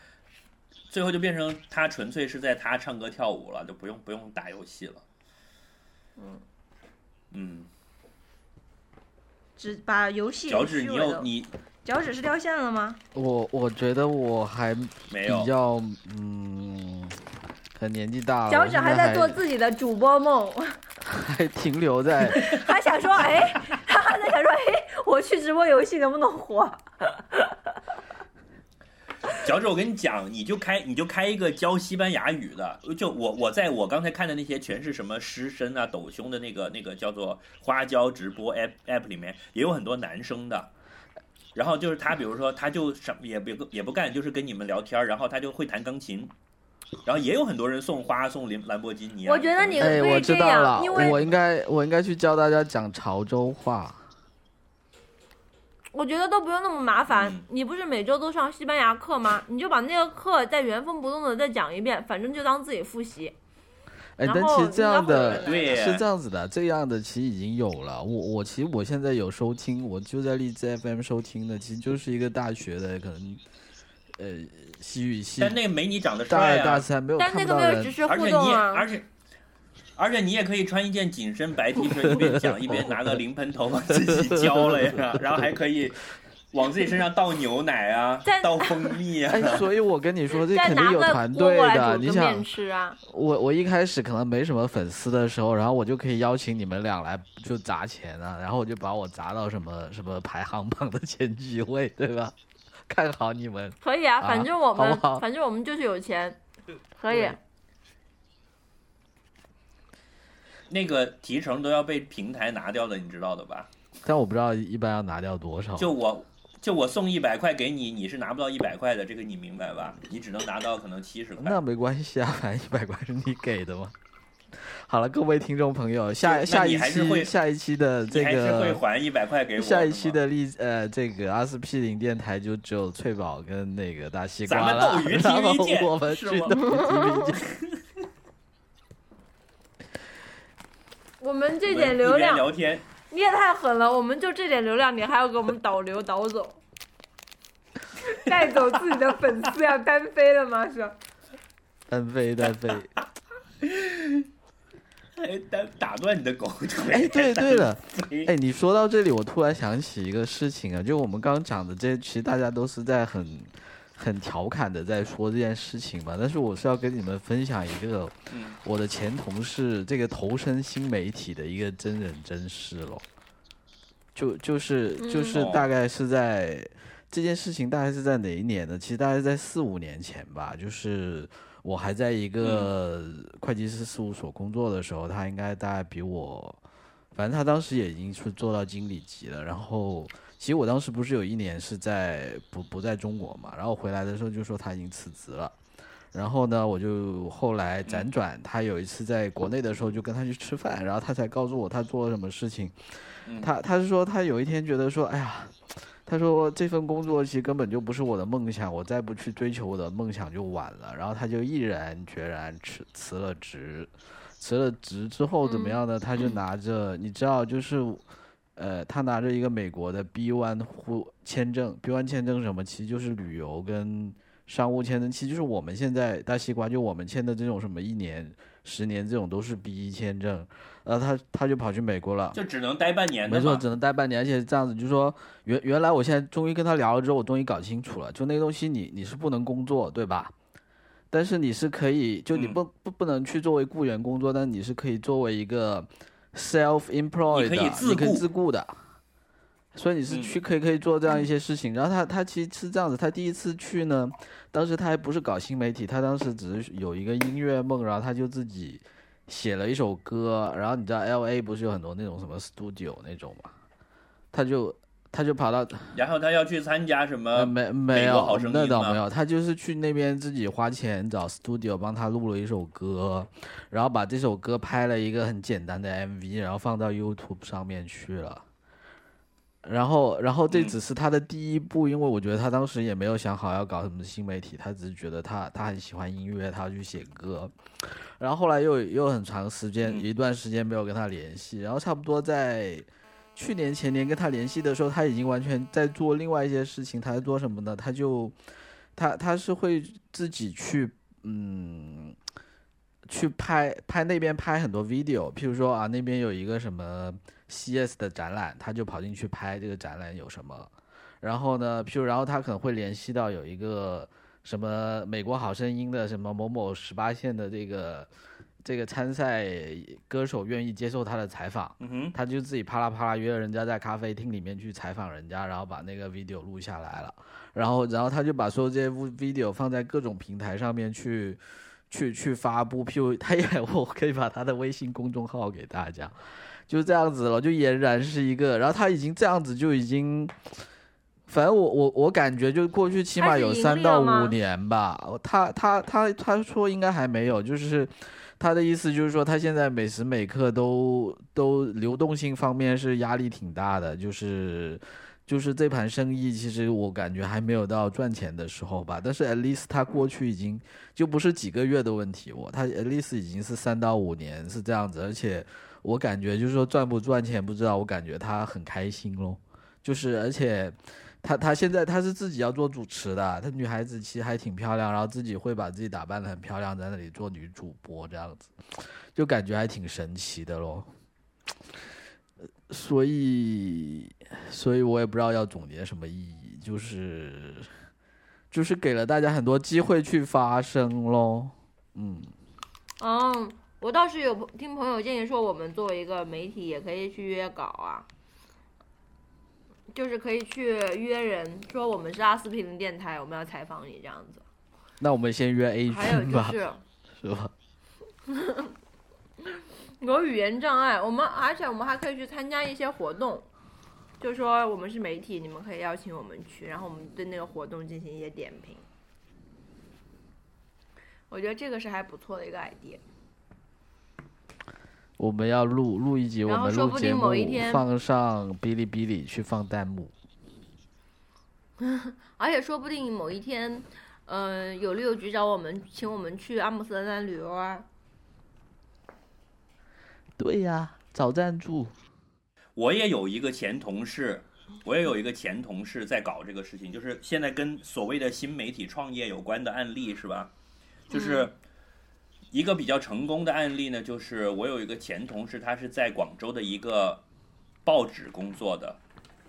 Speaker 3: 最后就变成他纯粹是在他唱歌跳舞了，就不用不用打游戏了。
Speaker 2: 嗯
Speaker 3: 嗯，
Speaker 2: 只把游戏
Speaker 3: 脚趾，你
Speaker 2: 虚伪的
Speaker 3: 有你
Speaker 2: 脚趾是掉线了吗？
Speaker 4: 我我觉得我还
Speaker 3: 没有
Speaker 4: 比较嗯，可年纪大了，
Speaker 2: 脚趾还在做自己的主播梦，
Speaker 4: 还停留在
Speaker 2: 还想说，哎，他 还在想说，哎，我去直播游戏能不能火？
Speaker 3: 脚趾，我跟你讲，你就开你就开一个教西班牙语的，就我我在我刚才看的那些全是什么狮身啊、抖胸的那个那个叫做花椒直播 app app 里面也有很多男生的。然后就是他，比如说他就什么也不也不干，就是跟你们聊天，然后他就会弹钢琴。然后也有很多人送花送兰兰博基尼啊。
Speaker 2: 我觉得你
Speaker 4: 哎，
Speaker 2: 可以
Speaker 4: 我知道了，
Speaker 2: 因为
Speaker 4: 我应该我应该去教大家讲潮州话。
Speaker 2: 我觉得都不用那么麻烦。
Speaker 3: 嗯
Speaker 2: 你不是每周都上西班牙课吗？你就把那个课再原封不动的再讲一遍，反正就当自己复习。
Speaker 4: 哎，
Speaker 2: 然后
Speaker 4: 但其实这样的
Speaker 3: 对
Speaker 4: 是这样子的，这样的其实已经有了。我我其实我现在有收听，我就在荔枝 FM 收听的，其实就是一个大学的可能，呃，西语系
Speaker 3: 但那个没你长得
Speaker 4: 大
Speaker 3: 帅
Speaker 4: 二大
Speaker 3: 啊，
Speaker 4: 三没有
Speaker 2: 但那
Speaker 4: 看到人
Speaker 2: 个没有只，是
Speaker 3: 而且你也
Speaker 2: 互动啊。
Speaker 3: 而且。而且你也可以穿一件紧身白 T 恤，一边讲一边拿个淋喷头往 自己浇了呀，然后还可以往自己身上倒牛奶啊
Speaker 2: 再，
Speaker 3: 倒蜂蜜啊。
Speaker 4: 哎，所以我跟你说，这肯定有团队的。你想，
Speaker 2: 吃啊？
Speaker 4: 我我一开始可能没什么粉丝的时候，然后我就可以邀请你们俩来就砸钱啊，然后我就把我砸到什么什么排行榜的前几位，对吧？看好你们。
Speaker 2: 可以啊，
Speaker 4: 啊
Speaker 2: 反正我们
Speaker 4: 好好
Speaker 2: 反正我们就是有钱，可以
Speaker 3: 对。那个提成都要被平台拿掉的，你知道的吧？
Speaker 4: 但我不知道一般要拿掉多少。
Speaker 3: 就我就我送一百块给你，你是拿不到一百块的，这个你明白吧？你只能拿到可能七十块。
Speaker 4: 那没关系啊，反正一百块是你给的嘛。好了，各位听众朋友，下下一期下一期的这
Speaker 3: 你还是会
Speaker 4: 个
Speaker 3: 还一百块给我。
Speaker 4: 下一期的荔呃这个阿司匹林电台就只有翠宝跟那个大西瓜
Speaker 3: 咱们
Speaker 4: 了，
Speaker 3: 斗鱼
Speaker 4: 然后
Speaker 3: TV 见
Speaker 4: 我们去斗鱼 TV 见。
Speaker 2: 我们这点流量，
Speaker 3: 聊天，
Speaker 2: 你也太狠了！我们就这点流量，你还要给我们导流导走，带走自己的粉丝要单飞了吗？是？
Speaker 4: 单飞单飞。
Speaker 3: 还打打断你的狗腿。
Speaker 4: 哎，对对了，
Speaker 3: 对
Speaker 4: 哎，你说到这里，我突然想起一个事情啊，就我们刚刚讲的这些，其实大家都是在很很调侃的在说这件事情嘛。但是我是要跟你们分享一个
Speaker 3: 嗯
Speaker 4: 我的前同事这个投身新媒体的一个真人真事咯。就就是就是
Speaker 3: 嗯
Speaker 4: 大概是在、这件事情大概是在哪一年呢？其实大概在四五年前吧，就是我还在一个会计师事务所工作的时候，他应该大概比我，反正他当时也已经是做到经理级了。然后其实我当时不是有一年是在不不在中国嘛，然后回来的时候就说他已经辞职了。然后呢，我就后来辗转，他有一次在国内的时候就跟他去吃饭，然后他才告诉我他做了什么事情。
Speaker 3: 嗯
Speaker 4: 他他是说他有一天觉得说，哎呀，他说这份工作其实根本就不是我的梦想，我再不去追求我的梦想就晚了。然后他就毅然决然辞辞了职，辞了职之后怎么样呢？他就拿着你知道就是。呃，他拿着一个美国的 B one 户签证，B one 签证什么？其实就是旅游跟商务签证，其实就是我们现在大西瓜就我们签的这种什么一年、十年这种都是 B 一签证，然后他他就跑去美国了，
Speaker 3: 就只能待半年
Speaker 4: 没错，只能待半年，而且这样子，就是说原原来我现在终于跟他聊了之后，我终于搞清楚了，就那个东西你你是不能工作，对吧？但是你是可以，就你
Speaker 3: 嗯
Speaker 4: 不、不不能去作为雇员工作，但你是可以作为一个 employed，
Speaker 3: 你可以自雇
Speaker 4: 自雇的。所以你是
Speaker 3: 嗯
Speaker 4: 去可以可以做这样一些事情，然后他他其实是这样子，他第一次去呢，当时他还不是搞新媒体，他当时只是有一个音乐梦，然后他就自己写了一首歌，然后你知道 L A 不是有很多那种什么 studio 那种嘛，他就他就跑到
Speaker 3: 然后他要去参加什么
Speaker 4: 呃没没有那倒没有，他就是去那边自己花钱找 studio 帮他录了一首歌，然后把这首歌拍了一个很简单的 MV，然后放到 YouTube 上面去了。然后，然后这
Speaker 3: 嗯
Speaker 4: 只是他的第一步，因为我觉得他当时也没有想好要搞什么新媒体，他只是觉得他他很喜欢音乐，他要去写歌。然后后来又又很长时间，
Speaker 3: 嗯
Speaker 4: 一段时间没有跟他联系，然后差不多在去年前年跟他联系的时候，他已经完全在做另外一些事情。他在做什么呢？他就他他是会自己去嗯去拍拍那边拍很多 video，譬如说啊那边有一个什么 CS 的展览，他就跑进去拍这个展览有什么。然后呢，譬如然后他可能会联系到有一个什么美国好声音的什么某某十八线的这个这个参赛歌手愿意接受他的采访，
Speaker 3: 嗯哼，
Speaker 4: 他就自己啪啦啪啦约人家在咖啡厅里面去采访人家，然后把那个 video 录下来了，然后然后他就把所有这些 video 放在各种平台上面去去去发布，譬如他也 我可以把他的微信公众号给大家，就这样子了，就俨然是一个，然后他已经这样子就已经。反正我我我感觉就过去起码有三到五年吧，他他他他说应该还没有，就是他的意思就是说他现在每时每刻都都流动性方面是压力挺大的，就是就是这盘生意其实我感觉还没有到赚钱的时候吧，但是 at least 他过去已经就不是几个月的问题，我他 at least 已经是三到五年是这样子，而且我感觉就是说赚不赚钱不知道，我感觉他很开心咯，就是而且。他他现在他是自己要做主持的，他女孩子其实还挺漂亮，然后自己会把自己打扮的很漂亮，在那里做女主播这样子，就感觉还挺神奇的咯。所以，所以我也不知道要总结什么意义，就是就是给了大家很多机会去发声咯。嗯，
Speaker 2: 嗯，我倒是有听朋友建议说，我们作为一个媒体，也可以去约稿啊，就是可以去约人说我们是阿司匹林电台，我们要采访你这样子。
Speaker 4: 那我们先约 A
Speaker 2: 还有
Speaker 4: 君吧，
Speaker 2: 就是
Speaker 4: 是吧？
Speaker 2: 有语言障碍，我们而且我们还可以去参加一些活动，就说我们是媒体，你们可以邀请我们去，然后我们对那个活动进行一些点评。我觉得这个是还不错的一个 idea。
Speaker 4: 我们要录录一集，我们
Speaker 2: 说不定
Speaker 4: 录节目
Speaker 2: 某一天
Speaker 4: 放上哔哩哔哩去放弹幕。
Speaker 2: 而且说不定某一天，嗯、有旅游局找我们，请我们去阿姆斯特丹旅游啊。
Speaker 4: 对呀，找赞助。
Speaker 3: 我也有一个前同事，我也有一个前同事在搞这个事情，就是现在跟所谓的新媒体创业有关的案例是吧？就是一个比较成功的案例呢，就是我有一个前同事，他是在广州的一个报纸工作的。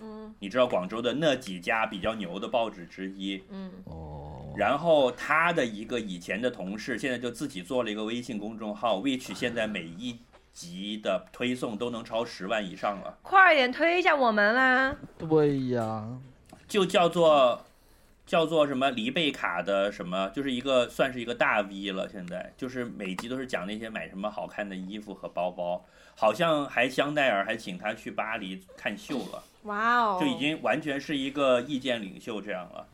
Speaker 2: 嗯。
Speaker 3: 你知道广州的那几家比较牛的报纸之一，
Speaker 2: 嗯。
Speaker 4: 哦，
Speaker 3: 然后他的一个以前的同事，现在就自己做了一个微信公众号，which 现在每一集的推送都能超十万以上了，
Speaker 2: 快点推一下我们啦！
Speaker 4: 对呀，
Speaker 3: 就叫做叫做什么黎贝卡的什么，就是一个算是一个大 V 了。现在就是每集都是讲那些买什么好看的衣服和包包，好像还香奈儿还请他去巴黎看秀了，
Speaker 2: 哇哦，
Speaker 3: 就已经完全是一个意见领袖这样了。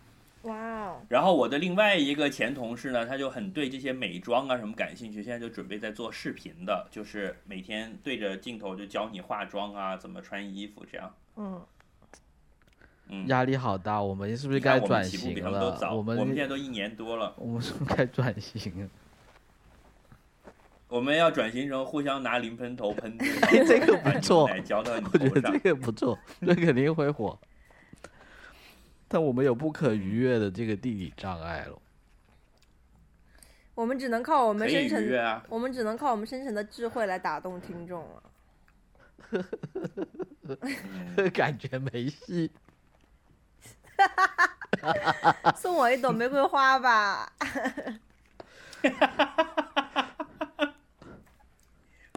Speaker 2: 哇哦，
Speaker 3: 然后我的另外一个前同事呢，他就很对这些美妆啊什么感兴趣，现在就准备在做视频的，就是每天对着镜头就教你化妆啊，怎么穿衣服这样。
Speaker 2: 嗯，
Speaker 3: 嗯，
Speaker 4: 压力好大，我们是不是该转型
Speaker 3: 他们早，
Speaker 4: 了？我们
Speaker 3: 我们现在都一年多了，
Speaker 4: 我们是不是该转型了？
Speaker 3: 我们要转型成互相拿零喷头喷，
Speaker 4: 哎这个不错
Speaker 3: 浇到你
Speaker 4: 我觉得这。个不错，这肯定会火。但我们有不可逾越的这个地理障碍了。
Speaker 2: 我们只能靠我们深沉，
Speaker 3: 啊！
Speaker 2: 我们只能靠我们深沉的智慧来打动听众了。
Speaker 3: 嗯
Speaker 4: 感觉没戏。
Speaker 2: 送我一朵玫瑰花吧。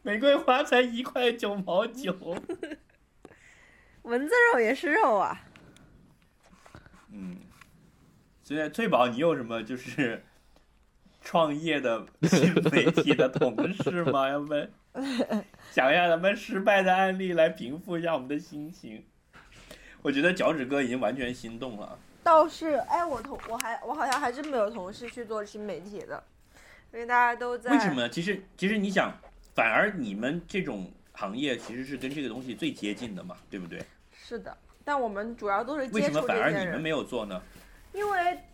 Speaker 3: 玫瑰花才一块九毛九。
Speaker 2: 蚊子肉也是肉啊。
Speaker 3: 嗯，现在翠宝，你有什么就是创业的新媒体的同事吗？要不然讲一下咱们失败的案例，来平复一下我们的心情。我觉得脚趾哥已经完全心动了。
Speaker 2: 倒是，哎，我同我还我好像还真没有同事去做新媒体的，因为大家都在。
Speaker 3: 为什么？呢？其实，其实你想，反而你们这种行业其实是跟这个东西最接近的嘛，对不对？
Speaker 2: 是的，但我们主要都是
Speaker 3: 为什么
Speaker 2: 接触这些人，
Speaker 3: 反而你们没有做呢？
Speaker 2: 因为，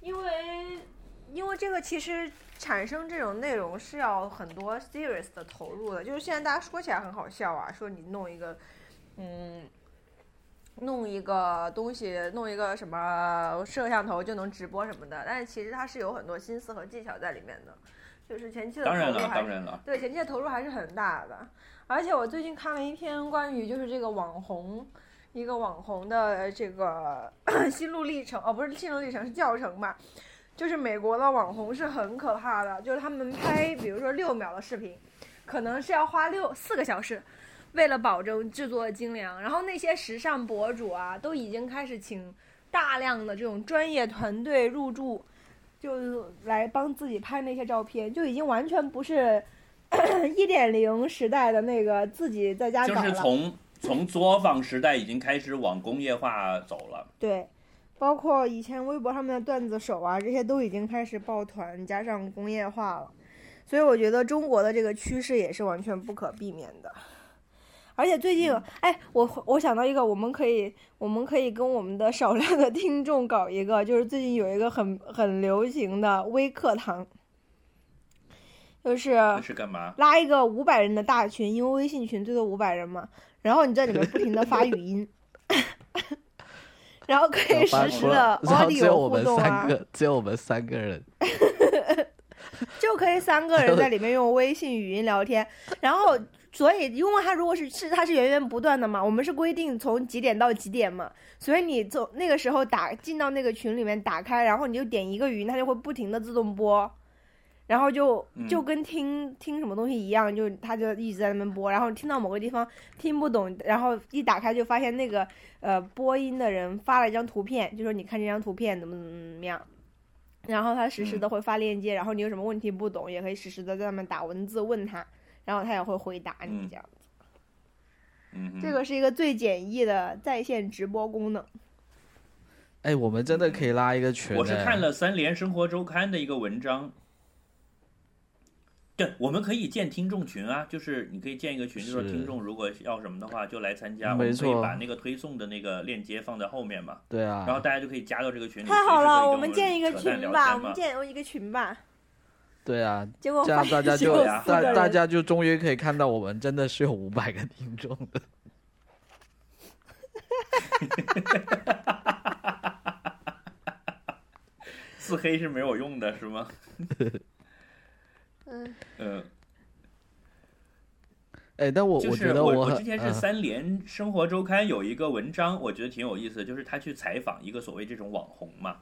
Speaker 2: 因为，因为这个其实产生这种内容是要很多 serious 的投入的。就是现在大家说起来很好笑啊，说你弄一个，嗯，弄一个东西，弄一个什么摄像头就能直播什么的，但是其实它是有很多心思和技巧在里面的，就是前期的
Speaker 3: 当然了，
Speaker 2: 投入还是
Speaker 3: 当然了，
Speaker 2: 对前期的投入还是很大的。而且我最近看了一篇关于就是这个网红一个网红的这个 心路历程，哦，不是心路历程，是教程吧。就是美国的网红是很可怕的，就是他们拍，比如说六秒的视频，可能是要花六四个小时，为了保证制作精良。然后那些时尚博主啊，都已经开始请大量的这种专业团队入驻，就来帮自己拍那些照片，就已经完全不是 一点零时代的那个自己在家
Speaker 3: 就。是从从作坊时代已经开始往工业化走了。
Speaker 2: 对，包括以前微博上面的段子手啊，这些都已经开始抱团，加上工业化了，所以我觉得中国的这个趋势也是完全不可避免的。而且最近，哎，我我想到一个，我们可以我们可以跟我们的少量的听众搞一个，就是最近有一个很很流行的微课堂，就是
Speaker 3: 是干嘛？
Speaker 2: 拉一个五百人的大群，因为微信群最多五百人嘛，然后你在里面不停的发语音，然后可以实时的
Speaker 4: 然后只有
Speaker 2: audio
Speaker 4: 我们
Speaker 2: 互动啊，
Speaker 4: 三个，只有我们三个人。
Speaker 2: 就可以三个人在里面用微信语音聊天，然后所以因为它如果是是它是源源不断的嘛，我们是规定从几点到几点嘛，所以你从那个时候打进到那个群里面打开，然后你就点一个语音，它就会不停的自动播。然后就
Speaker 3: 嗯。
Speaker 2: 就跟听、听什么东西一样，就它就一直在那边播，然后听到某个地方听不懂，然后一打开就发现那个呃播音的人发了一张图片，就说你看这张图片怎么怎么怎么样，然后他实时的会发链接，然后你有什么问题不懂，也可以实时的在上面打文字问他，然后他也会回答你
Speaker 3: 嗯
Speaker 2: 这样
Speaker 3: 子。嗯，
Speaker 2: 这个是一个最简易的在线直播功能。
Speaker 4: 哎，我们真的可以拉一个群。
Speaker 3: 我是
Speaker 4: 哎
Speaker 3: 看了三联生活周刊的一个文章。对，我们可以建听众群啊，就是你可以建一个群，就说
Speaker 4: 是
Speaker 3: 听众如果要什么的话就来参加，我
Speaker 4: 没
Speaker 3: 们可以
Speaker 4: 错
Speaker 3: 把那个推送的那个链接放在后面嘛，
Speaker 4: 对啊，
Speaker 3: 然后大家就可以加到这个群里。
Speaker 2: 太好了，我们建一个群吧，我们建一个群吧。
Speaker 4: 对啊，
Speaker 2: 结果
Speaker 4: 这样大家就大大家就终于可以看到我们真的是有五百个听众的。
Speaker 3: 自黑是没有用的，是吗？
Speaker 2: 嗯，
Speaker 3: 嗯，
Speaker 4: 哎，但我
Speaker 3: 就是
Speaker 4: 觉得很
Speaker 3: 我之前是
Speaker 4: 嗯。
Speaker 3: 三联生活周刊有一个文章，我觉得挺有意思的，就是他去采访一个所谓这种网红嘛，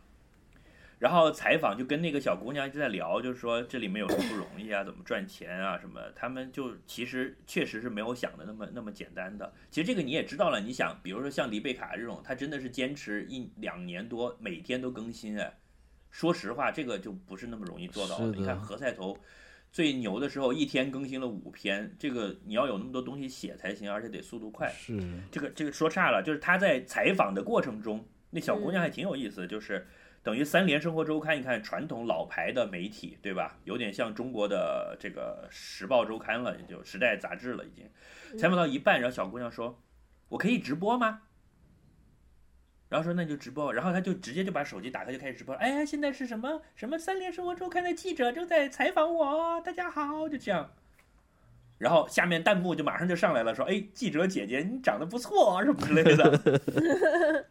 Speaker 3: 然后采访就跟那个小姑娘一直在聊，就是说这里面有什么不容易啊，怎么赚钱啊什么，他们就其实确实是没有想的那么那么简单的。其实这个你也知道了，你想，比如说像黎贝卡这种，她真的是坚持一两年多，每天都更新哎。说实话，这个就不是那么容易做到
Speaker 4: 的
Speaker 3: 你看何赛头最牛的时候，一天更新了五篇，这个你要有那么多东西写才行，而且得速度快。
Speaker 4: 是
Speaker 3: 这个这个说差了，就是他在采访的过程中，那小姑娘
Speaker 2: 嗯
Speaker 3: 还挺有意思，就是等于三联生活周刊，你看传统老牌的媒体，对吧？有点像中国的这个时报周刊了，也就时代杂志了，已经。采访到一半，然后小姑娘说：“我可以直播吗？”然后说那就直播，然后他就直接就把手机打开就开始直播。哎呀，现在是什么什么三联生活周刊的记者正在采访我，大家好，就这样。然后下面弹幕就马上就上来了，说：“哎，记者姐姐，你长得不错啊，什么之类的。”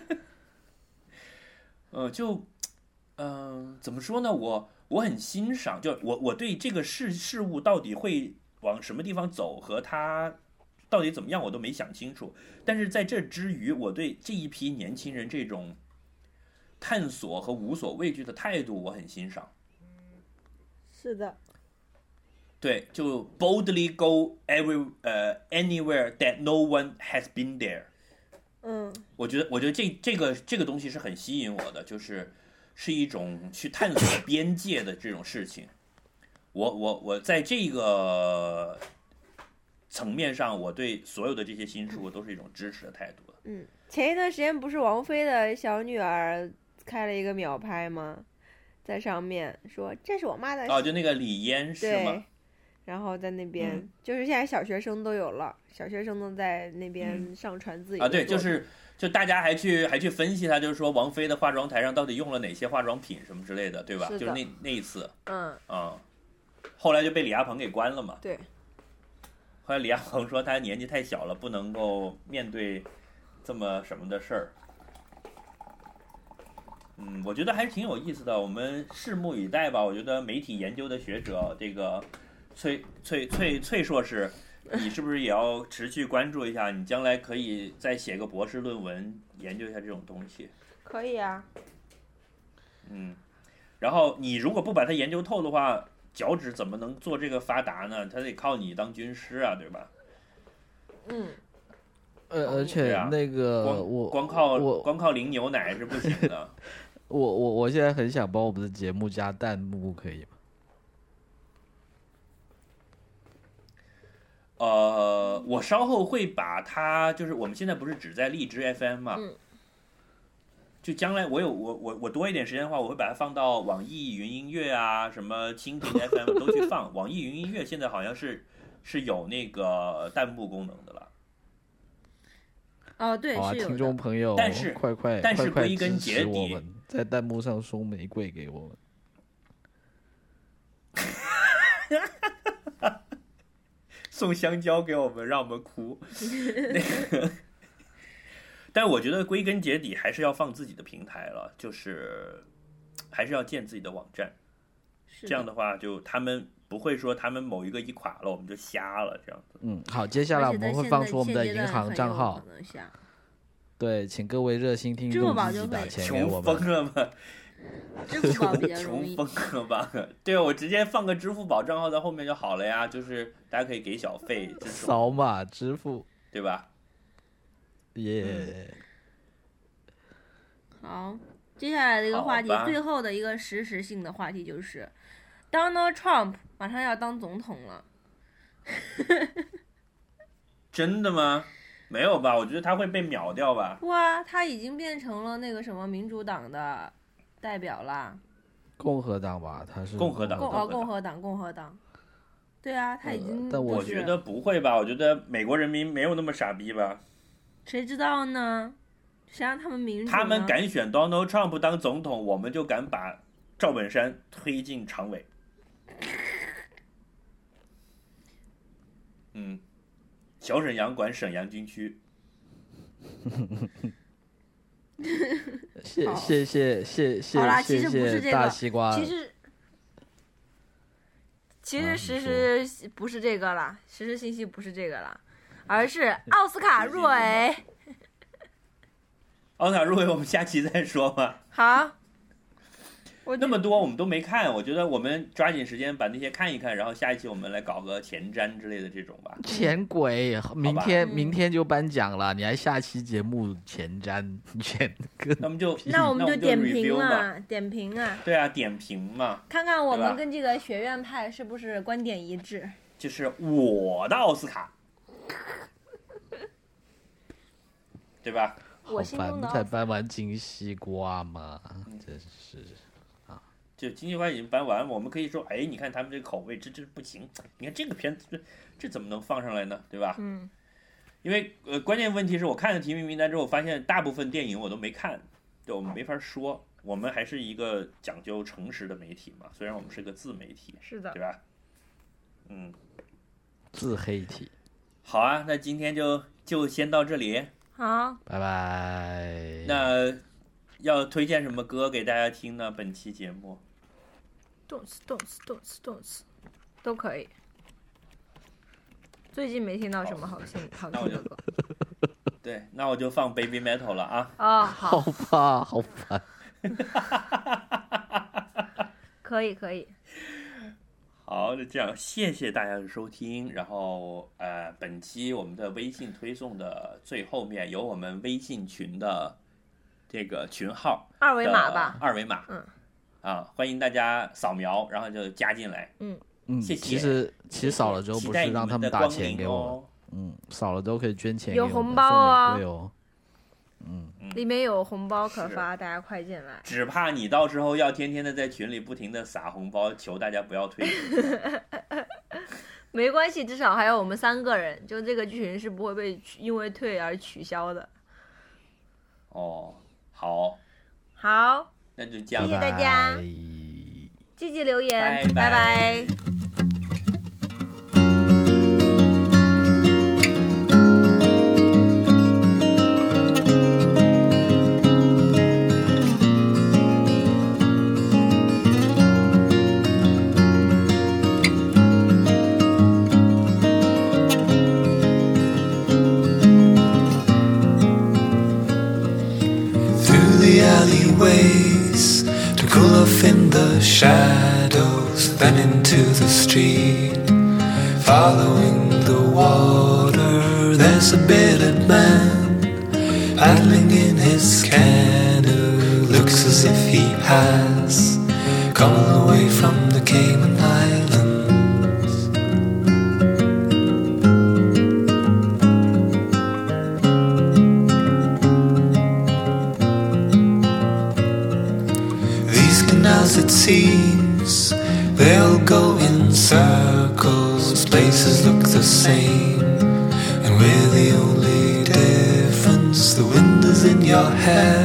Speaker 3: 呃，就，嗯、怎么说呢？我我很欣赏，就我我对这个事事物到底会往什么地方走，和它到底怎么样，我都没想清楚。但是在这之余，我对这一批年轻人这种探索和无所畏惧的态度，我很欣赏。
Speaker 2: 是的，
Speaker 3: 对，就 boldly go every 呃、anywhere that no one has been there。
Speaker 2: 嗯，
Speaker 3: 我觉得，我觉得这这个这个东西是很吸引我的，就是是一种去探索边界的这种事情。我我我在这个层面上，我对所有的这些新事物都是一种支持的态度的。
Speaker 2: 嗯，前一段时间不是王菲的小女儿开了一个秒拍吗？在上面说这是我妈的
Speaker 3: 哦，就那个李嫣是吗？，
Speaker 2: 然后在那边、
Speaker 3: 嗯
Speaker 2: 就是现在小学生都有了，小学生都在那边上传自己的
Speaker 3: 啊，对，就是就大家还去还去分析他，就是说王菲的化妆台上到底用了哪些化妆品什么之类的，对吧？就是那那一次
Speaker 2: 嗯，
Speaker 3: 啊、后来就被李亚鹏给关了嘛。
Speaker 2: 对，
Speaker 3: 后来李亚鹏说他年纪太小了，不能够面对这么什么的事儿。嗯，我觉得还是挺有意思的，我们拭目以待吧。我觉得媒体研究的学者这个崔崔崔崔硕士你是不是也要持续关注一下？你将来可以再写个博士论文，研究一下这种东西。
Speaker 2: 可以啊。
Speaker 3: 嗯，然后你如果不把它研究透的话，脚趾怎么能做这个发达呢？它得靠你当军师啊，对吧？
Speaker 2: 嗯，
Speaker 4: 呃，而且
Speaker 3: 啊
Speaker 4: 那个
Speaker 3: 光
Speaker 4: 我
Speaker 3: 光靠
Speaker 4: 我
Speaker 3: 光靠零牛奶是不行的。
Speaker 4: 我我我现在很想帮我们的节目加弹幕，可以吗？
Speaker 3: 呃，我稍后会把它，就是我们现在不是只在荔枝 FM 嘛，
Speaker 2: 嗯
Speaker 3: 就将来我有我我我多一点时间的话，我会把它放到网易云音乐啊，什么蜻蜓 FM 都去放。网易云音乐现在好像是是有那个弹幕功能的了，
Speaker 2: 哦，对，
Speaker 4: 好啊，
Speaker 2: 是有
Speaker 4: 听众。朋友，
Speaker 3: 但是
Speaker 4: 快快
Speaker 3: 但是
Speaker 4: 快快
Speaker 3: 归根
Speaker 4: 支
Speaker 3: 结底
Speaker 4: 持我们，在弹幕上送玫瑰给我们。
Speaker 3: 送香蕉给我们，让我们哭。那个，但我觉得归根结底还是要放自己的平台了，就是还是要建自己的网站。这样的话，就他们不会说他们某一个一垮了，我们就瞎了这样子。
Speaker 4: 嗯，好，接下来我们会放出我们的银行账号，对，请各位热心听众自己打钱给我们。
Speaker 3: 疯了吗？
Speaker 2: 支付宝比较容
Speaker 3: 穷
Speaker 2: 易。
Speaker 3: 疯了吧？对，我直接放个支付宝账号在后面就好了呀，就是大家可以给小费，
Speaker 4: 扫码支付，
Speaker 3: 对吧？
Speaker 4: 耶、
Speaker 2: 好，接下来的一个话题最后的一个实时性的话题就是，Donald Trump 马上要当总统了。
Speaker 3: 真的吗？没有吧？我觉得他会被秒掉吧。
Speaker 2: 哇，他已经变成了那个什么民主党的代表啦，
Speaker 4: 共和党吧，他是
Speaker 3: 共和党
Speaker 2: 共哦
Speaker 3: 共和党
Speaker 2: 共和党共和党。对啊，他已
Speaker 4: 呃
Speaker 2: 经、
Speaker 4: 但我
Speaker 3: 我觉得不会吧？我觉得美国人民没有那么傻逼吧？
Speaker 2: 谁知道呢？谁让他们民主？
Speaker 3: 他们敢选 Donald Trump 当总统，我们就敢把赵本山推进常委。嗯，小沈阳管沈阳军区。
Speaker 4: 谢
Speaker 2: 谢
Speaker 4: 谢谢谢谢
Speaker 2: 好啦其
Speaker 4: 谢
Speaker 2: 实不是
Speaker 4: 谢大
Speaker 2: 这个
Speaker 4: 西瓜，
Speaker 2: 其实，其
Speaker 4: 啊
Speaker 2: 实
Speaker 4: 你
Speaker 2: 实时不是这个啦，实时信息不是这个了，而是 奥斯卡入围。
Speaker 3: 奥斯卡入围，我们下期再说吧。
Speaker 2: 好，我
Speaker 3: 那么多我们都没看，我觉得我们抓紧时间把那些看一看，然后下一期我们来搞个前瞻之类的这种吧。
Speaker 4: 前鬼，明天
Speaker 2: 嗯
Speaker 4: 明天就颁奖了，你还下期节目前瞻前跟
Speaker 3: 那我们就
Speaker 2: 那我们
Speaker 3: 就
Speaker 2: 就点评。嘛，点评啊，
Speaker 3: 对啊，点评嘛，
Speaker 2: 看看我们跟这个学院派是不是观点一致。
Speaker 3: 就是我的奥斯卡，对吧？
Speaker 2: 我心
Speaker 4: 烦，
Speaker 2: 中的奥斯
Speaker 4: 不才颁完金西瓜嘛，真是。
Speaker 3: 就金鸡花已经颁完，我们可以说，哎，你看他们这个口味，这这不行。你看这个片子，这这怎么能放上来呢？对吧？
Speaker 2: 嗯，
Speaker 3: 因为呃，关键问题是我看了提名名单之后，发现大部分电影我都没看，对我们没法说。我们还是一个讲究诚实的媒体嘛，虽然我们是个自媒体，
Speaker 2: 是的
Speaker 3: 对，吧？嗯，
Speaker 4: 自黑体，
Speaker 3: 好啊，那今天就就先到这里。
Speaker 2: 好，
Speaker 4: 拜拜。
Speaker 3: 那要推荐什么歌给大家听呢？本期节目
Speaker 2: 动词动词动词动词都可以。最近没听到什么好听好
Speaker 3: 那我就
Speaker 2: 听的歌。
Speaker 3: 对，那我就放 Baby Metal 了啊。
Speaker 2: 哦，
Speaker 4: 好
Speaker 2: 好，
Speaker 4: 吧，好烦。
Speaker 2: 可以可以。
Speaker 3: 好，那这样谢谢大家的收听。然后呃，本期我们的微信推送的最后面有我们微信群的这个群号
Speaker 2: 二维码吧。
Speaker 3: 二维码，
Speaker 2: 嗯，
Speaker 3: 啊，欢迎大家扫描，然后就加进来。
Speaker 4: 嗯，
Speaker 3: 谢谢
Speaker 4: 其实其实扫了之后不是让他们打钱给我
Speaker 3: 哦。
Speaker 4: 嗯，扫了之后可以捐钱
Speaker 2: 有
Speaker 4: 给我们
Speaker 2: 红包哦
Speaker 4: 送玫瑰哦。
Speaker 2: 里面有红包可发，大家快进来。
Speaker 3: 只怕你到时候要天天的在群里不停的撒红包，求大家不要退。
Speaker 2: 没关系，至少还有我们三个人，就这个群是不会被因为退而取消的。
Speaker 3: 哦，好，
Speaker 2: 好，
Speaker 3: 那就这样
Speaker 2: 谢谢。大家。
Speaker 4: 拜。
Speaker 2: 积极留言，
Speaker 3: 拜拜。
Speaker 2: 拜拜
Speaker 5: into the street, following the water. There's a bearded man paddling in his canoe. Looks as if he has come away from the Cayman Islands. head.